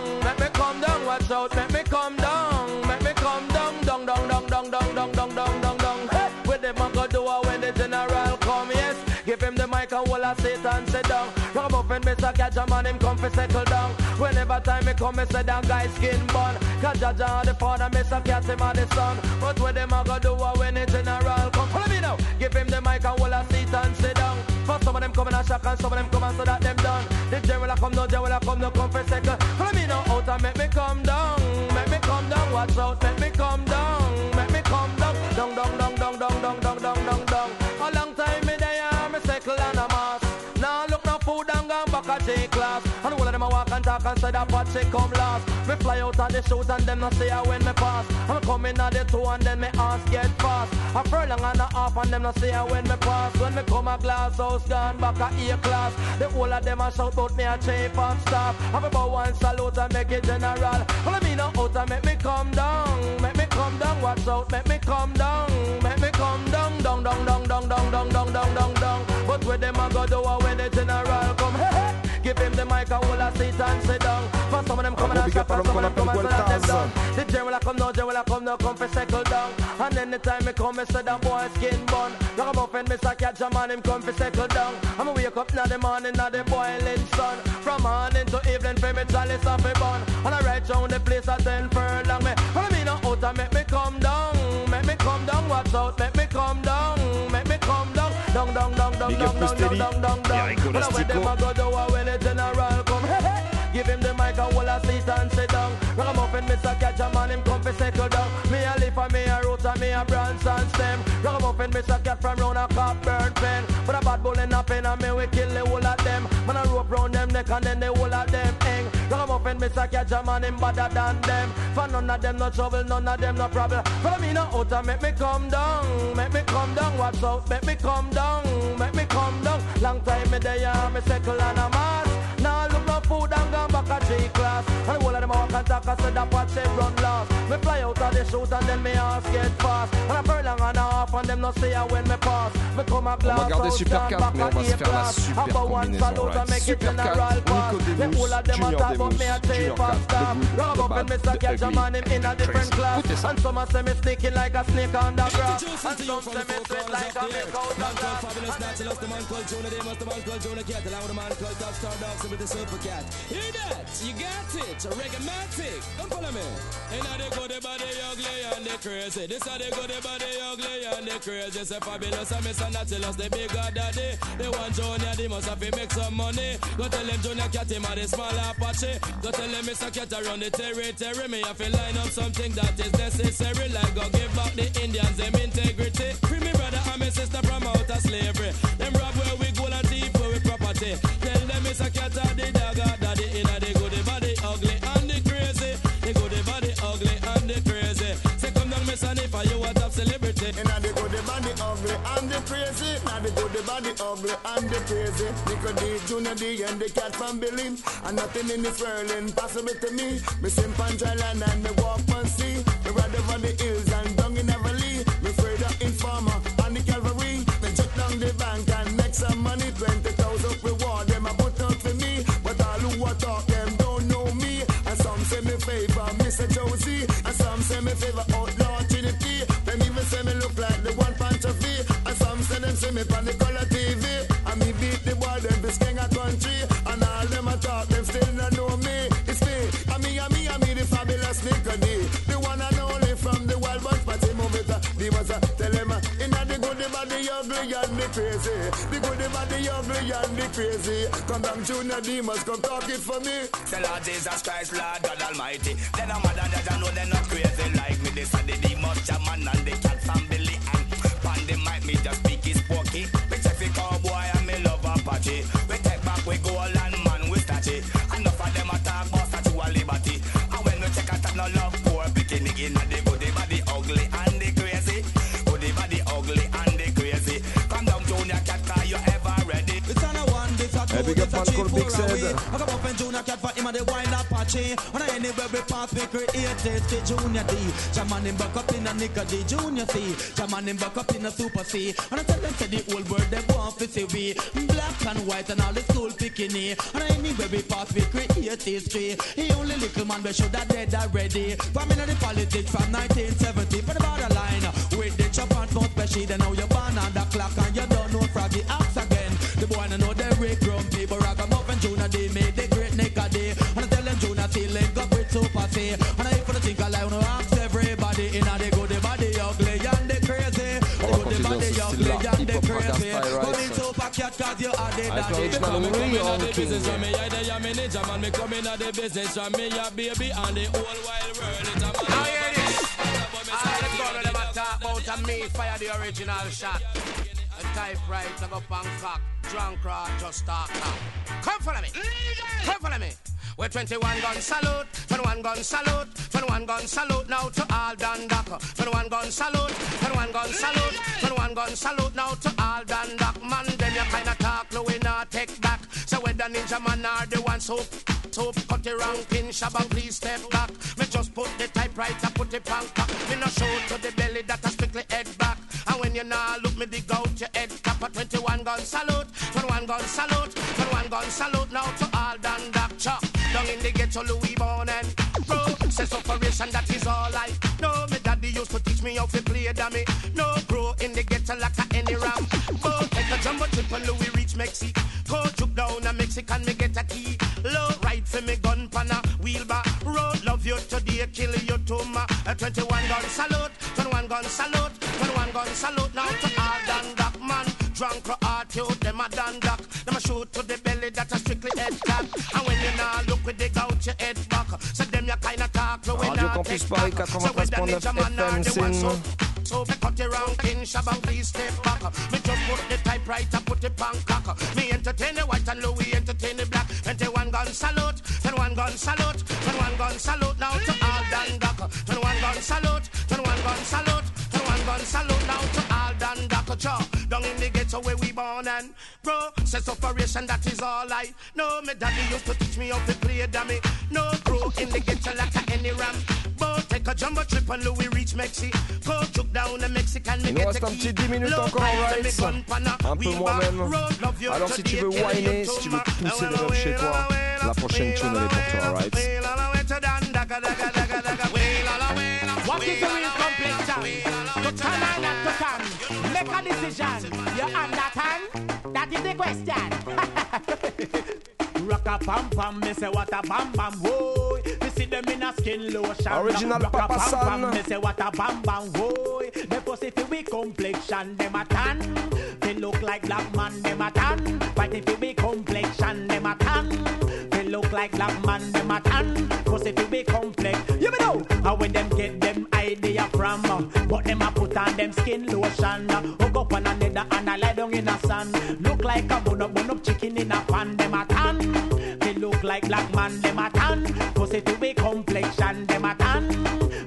it a Gaja man, him come fi settle down. Whenever time me come, me say that guy skin bun. Cause Jaja the father, me say cat him on the sun. But what them a go do a when the general come? Follow me now. Give him the mic and hold a seat and sit down. For some of them come in a shock and some of them come and so that them done. The general come, no general come, no come fi settle. Follow me now out and make me come down. Make me come down, watch out, make me come down. Make me come down, down, down, down, down, down, down. Talk and say that shit come last. Me fly out of the shoot and them not see how when me pass. I'm coming at the two and then me ass get fast. A furlong and a half and them not see how when me pass. When me come a glass house gone back a A class. The whole of them a shout out me a chief of staff. Have about one salute and make it general. Of me no out and make me come down. Make me come down, watch out, make me come down. Make me come down, down, down, down, down, down, down, down, down, down, down. But where them a go do a when the general come, hey, hey. Give him the mic and hold a seat and sit down. For some of them coming and shop and some of them come and sit them down. The general come, no general a come, no come for settle down. And then the time me come, me say that boy skin bun. Like a muffin, me say catch a man, him come for settle down. I'ma wake up now the morning, now the boiling sun. From morning to evening, for me chalice off a bun. And I ride round the place at ten furlong. Me, follow me now out and make me come down. Make me come down, watch out, make the general come, hey, hey. Give him the mic and hold a seat and sit down. Ragamuffin, Mr. Catch a man, him come for settle down. Me a leaf and me a root and me a branch and stem. Ragamuffin, Mr. Cat from round a cop burn pen. But a bad bull in a pen and me we kill the whole of them. Man a rope round them neck and then the whole of them hang. Ragamuffin, Mr. A man, him better than them. For none of them no trouble, none of them no problem. Follow me now out and make me come down. Make me come down, watch out, make me come down. Make me come down. Long time me there, uh, me circle and mass. food and gone back a J class. And of them walk and talk, I said that what they run last. Me fly out of the shoot and then me ass get fast. And I furlong and a half and them no say I when me pass. Me come a glass on va out, super 4, mais on va se faire la super combinaison right. Super 4, Nico Demus, Junior Demus, Junior 4, The Good, The Bad, The Ugly, and Crazy. Écoutez ça. Man called Fabulous Natty, lost the man called Jonah, they must the man called Jonah Kettle, and the man called Top Star Dogs with the Super Hear that? You got it. Reggae-matic. Come follow me. And now they go the body ugly and they crazy. This how they go the body ugly and they crazy. Say Fabulous and Mr. Nautilus, the bigger daddy. They want Junior Demus, have to make some money. Go tell him Junior Cat, him the small Apache. Go tell him Mr. Cat around the territory. Me have to line up something that is necessary. Like go give back the Indians them integrity. Free me brother and my sister from outer slavery. Crazy. Now the good, the body ugly and the crazy. Nico D, Junior D, and the cat from Billy. And nothing in this world impossible to me. Me sim on dry land and me walk on sea. Me ride over the hills and down in the valley. Me of informer and the cavalry. Me check down the bank and make some money. Twenty thousand reward them a put out for me. But all who a talk them don't know me. And some say me favor Mr. Josie. And some say me favor me on the color TV. And me beat the boy them this king a country. And all them a talk them still not know me. It's me, and me, and me, and me the fabulous Nico D. The one and only from the wild bunch party move it. The was a tell uh, inna the good the body ugly and the crazy. The good the body ugly and the crazy. Come down Junior Demus, come talk it for me. The Lord Jesus Christ, Lord God Almighty. Then a mother that I know they're not crazy like me. This are the demon German Hey, big up a man called Big Said. I come up and Junior Cat for him and the wild Apache. And anywhere we pass, we create it to Junior D. Jaman him back up in a nigga D, Junior C. Jaman him back up in a super C. And I tell them say the whole world they want to see we black and white and all the school bikini. And anywhere we pass, we create history. The only little man we should have dead already. From in the politics from 1970 for the borderline. With the chop and mouth special, then now you're born on the clock and you don't know froggy axe again. The boy I know day, make the great neck a day. And I tell them June I feel like up with super say. And I for the think I like when I ask everybody in a they go the body ugly and they crazy. They go the body ugly and they crazy. Come in super cat cause you are the daddy. Me come in a the business from me, I dey a manager man. Me come in a the business from me, a baby and the whole wild world. It's a man. I hear this. I let go of them a talk about a me fire the original shot. A typewriter go punk cock drunk just talk now. Come follow me. Come follow me. We're 21 gun salute, 21 gun salute, 21 gun salute now to all Dundalk. 21 gun salute, 21 gun salute, 21 gun salute now to all Dundalk. Man, them you kinda talk, no we not take back. So whether Ninjaman or the one so so cut the ranking, shabba please step back. Me just put the typewriter, put the on cock. Me no show to the belly that I strictly head back. And when you nah look me dig out your head cap a 21 gun salute, 21 gun salute, 21 gun salute now to all Dundalk. Chuck down in the ghetto Louis born and process operation that is all I know. Me daddy used to teach me how to play dummy. No grow in the ghetto like a any ram. Go take a jumbo trip and Louis reach Mexico. Go juke down a Mexican me get a key. Low ride for me gun pan a wheelbar. Road love you today, kill you tomorrow. A 21 gun salute, 21 gun salute, 21 gun salute now to. Drunk or them a Dundalk. Them a shoot to the belly that a strictly head tap. And when you now look with dig out your head back. So them you kinda talk, no not take back. So with the 93.9 Ninjaman or the one so so me cut it round shabang please step back Me just put the typewriter put on cock Me entertain the white and Louis entertain the black 21 gun salute 21 gun salute 21 gun salute now to all Dundalk 21 gun salute 21 gun salute 21 gun salute now to all down in the ghetto where we born and process operation that is all I know Me daddy used to teach me how to play dummy No grow in the ghetto like a any ram But take a jumbo trip and Louis reach Mexico choke down a Mexican me get a key. petit 10 minutes Low encore, ride, Rice. me gun Un peu moi-même. Road love you Alors si tu veux whiner, si tu veux pousser les meufs chez toi, la prochaine tune elle est pour toi, right? What is the real complexion? Turn? Make a decision. You understand? That is the question. Rock a pam pam, me say what a bam bam, whoa. Me see them in a skin lotion. Original Rock a Papa pam San. pam, me say what a bam bam, whoa. The pussy fi we complexion, them a tan. They look like black man, them a tan. But if we complexion, them a tan. They look like black man, them a tan. Pussy fi we complex. You me know how when them get them idea uh, but them a put on them skin lotion. Hook up on another and I lie down in the sun. Look like a bun up, bun up chicken in a pan. Them a tan. They look like black man, them a tan. Pussy to be complexion, them a tan.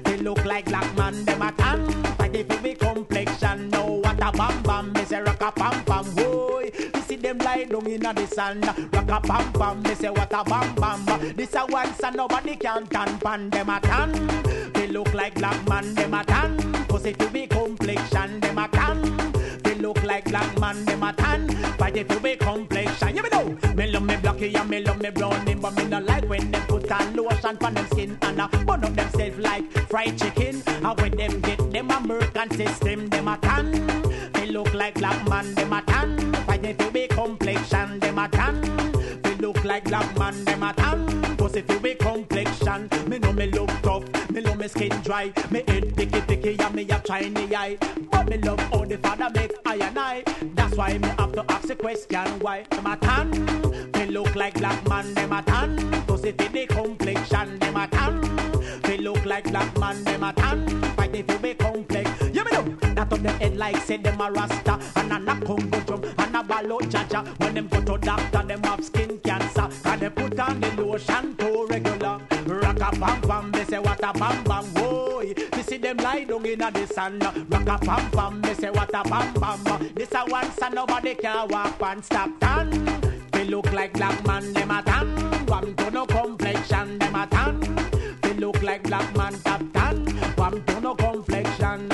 They look like black man, them a tan. It to be complexion. No what a bam bam, me say rock a pam down in the sun. Rock a pam pam, me say what a bam bam. This a one son nobody can tan pan. Them a tan. They look like black man, them a tan. Pussy to be complexion, them a tan. They look like black man, them a tan. Fight it to be complexion. You me know. Me love me blocky and me love me brownie, but me not like when them put on lotion on them skin and uh, burn up themselves like fried chicken. And when them get them American system, them a tan. They look like black man, them a tan. A tan. They look like black man, them a tan. Pussy to be complexion. Me know me look tough, me love me skin dry. Me head picky picky and me a shiny eye. But me love how the father make I and I. That's why me have to ask the question why them a tan. They look like black man, them a tan. Pussy to the complexion, them a tan. They look like black man, them a tan. Fight it to be complex. You me know that on them head like say them a rasta and a knock Congo drum and balo jaja. When them go to doctor, them have skin cancer. Can they put on the lotion to regular? Rock a bam bam, they say what a bam bam, boy. You see them lie down in the sun. Rock a bam bam, they say what a bam bam. This a one son nobody can walk and stop tan. They look like black man, them a tan. One to no complexion, them a tan. They look like black man, tap tan. One to no complexion.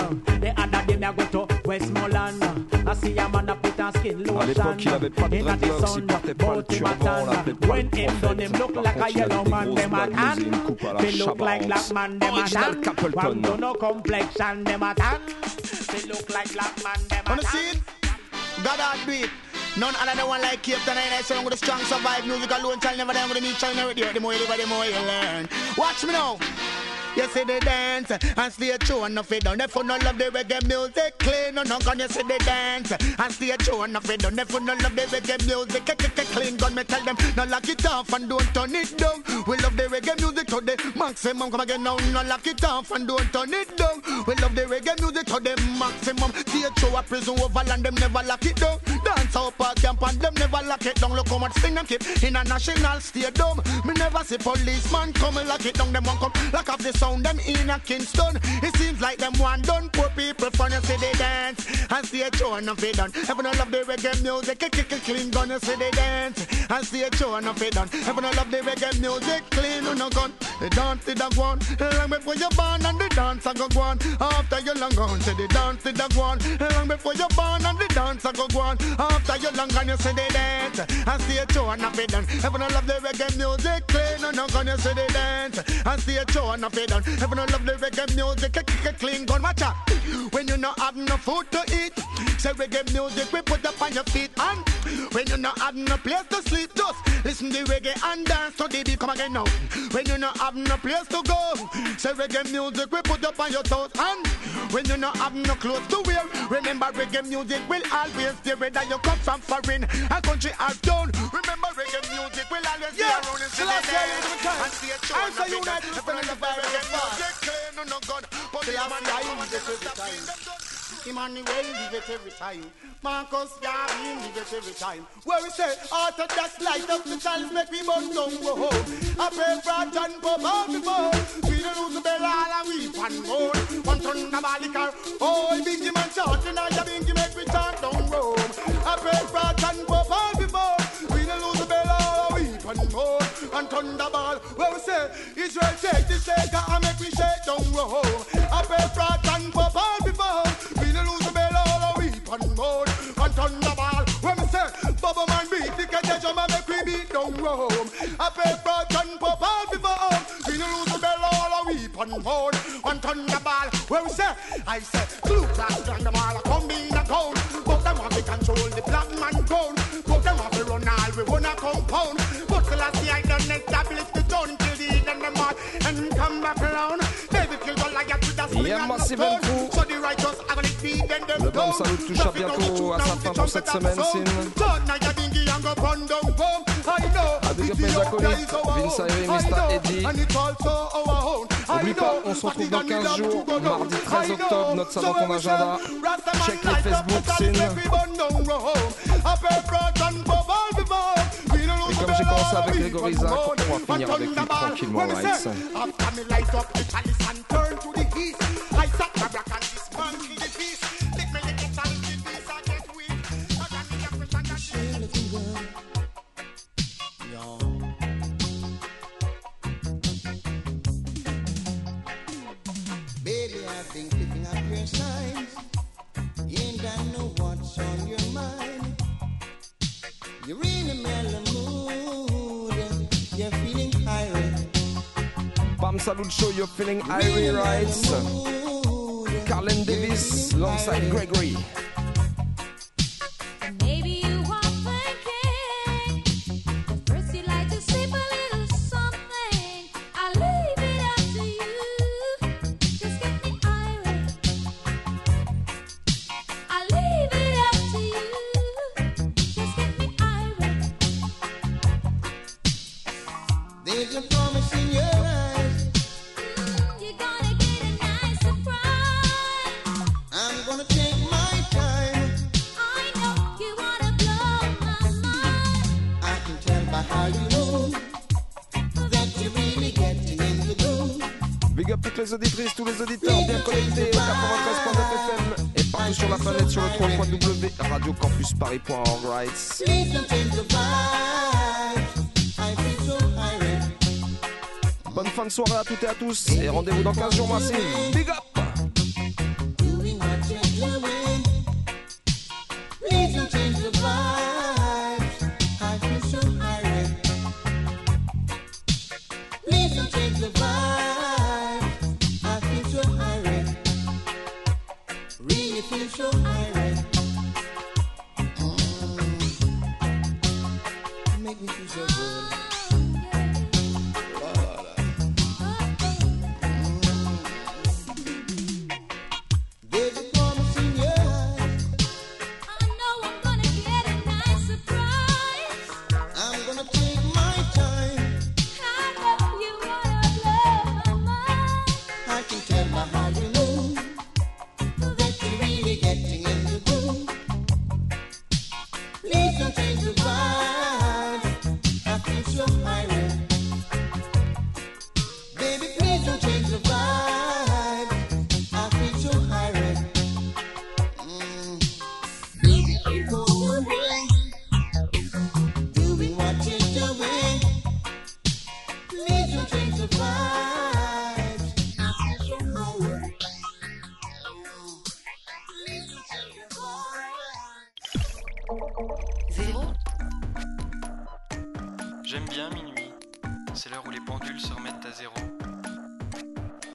I see a man a put on skin À lotion. l'époque, il avait pas de Inna the dreadlocks, il sun, portait pas le both him a turban, on tan. l'appelait pas When le him done him prophète. look Par like a contre, il avait yellow des man, grosses them a balles, tan. mais une coupe à la They look like Shabba Ranks. black man, them a Original tan. Capleton. One to no complexion, them a tan. They look like black man, them a Wanna tan. see it? God heart beat. None other than one like Capleton and I say I'm with a strong survive music alone. Child never down with the me, child never do it. The more you live, the more you learn. Watch me now. You see the dance and stay true and nothing done. If you no love the reggae music, clean or not, you see the dance and stay true and nothing done. If you no love the reggae music, k- k- k- clean gun, me tell them, no lock it off and don't turn it down. We love the reggae music to the maximum. Come again now, no lock it off and don't turn it down. We love the reggae music to the maximum. Stay true a prison overland, them never lock it down. Dance out park camp and them never lock it down. Look how much thing them keep in a national stadium. Me never see policeman come and lock it down. Them one come lock off the sound. Them in a Kingston. It seems like them one done. Poor people fun. You see they dance and stay true and nothing done. Everyone love the reggae music. Kick, kick, clean gun. You see they dance and stay true and nothing done. Everyone love the reggae music. Clean on no gun. The dance did a one. Long before you born and the dance I go go on. After you long gone, say the dance did a one. Long before you born and the dance I go go on. After you long gone, you say they dance and stay true and nothing done. Everyone love the reggae music. Clean on no gun. You say they dance and stay true and nothing done. Everyone love the reggae music. Kick, kick, clean gun. Watch out. When you not have no food to eat, say reggae music we put up on your feet. And when you not have no place to sleep, just listen to reggae and dance to the beat. Come again now. When you not have no place to go, say reggae music we put up on your toes. And when you not have no clothes to wear, remember reggae music will always stay whether you come from foreign, a country or town. Remember reggae music will always be Yeah, around and shall I say it one time? and stay true. I'm so united with the reggae the music. Clean on no gun. But the man I live it every time. Emmanuel live it every time. Marcus Garvey live it every time. Where we say, Orthodox light up the times, make me burn down go home. I pray for John Pope all before. We don't lose the bell, all and weep and moan. One ton of Balicar, oh, Bingy man short, and I Bingy make me turn down Rome. I pray for John Pope all before. We don't lose the bell, and and thunderball, where we say, Israel take the shaker and make me shake down Rome. I pray for John Pope all before. We don't lose the bell, all and weep and moan. And thunderball, where we say, Bubba man beat the catch and make we beat down Rome. I pray for John Pope all before. We don't lose the bell, all and weep and moan. And thunderball, where we say, I say, Blue class gang them all a come in a town. But them want to control the black man crown. But them want to run all we wanna compound. Le Bam. Salut touche à bientôt à sa fin pour cette semaine, Sin. John, now you think you go run down home. I know. Ah, big up mes acolytes, Vince Ayre, Mr. Eddie. And it's also our own. I N'oublie pas, on se retrouve dans 15 jours, mardi 13 octobre, note ça dans ton agenda. Check le Facebook Sin. J'ai commencé avec Grégory Zach, on va finir avec lui tranquillement, Rice. Baby, I've been picking up your sign. Bam Salute Show, you're feeling Irie Rights. Carlene Davis alongside Gregory. Soirée à toutes et à tous et rendez-vous dans 15 jours massifs. Big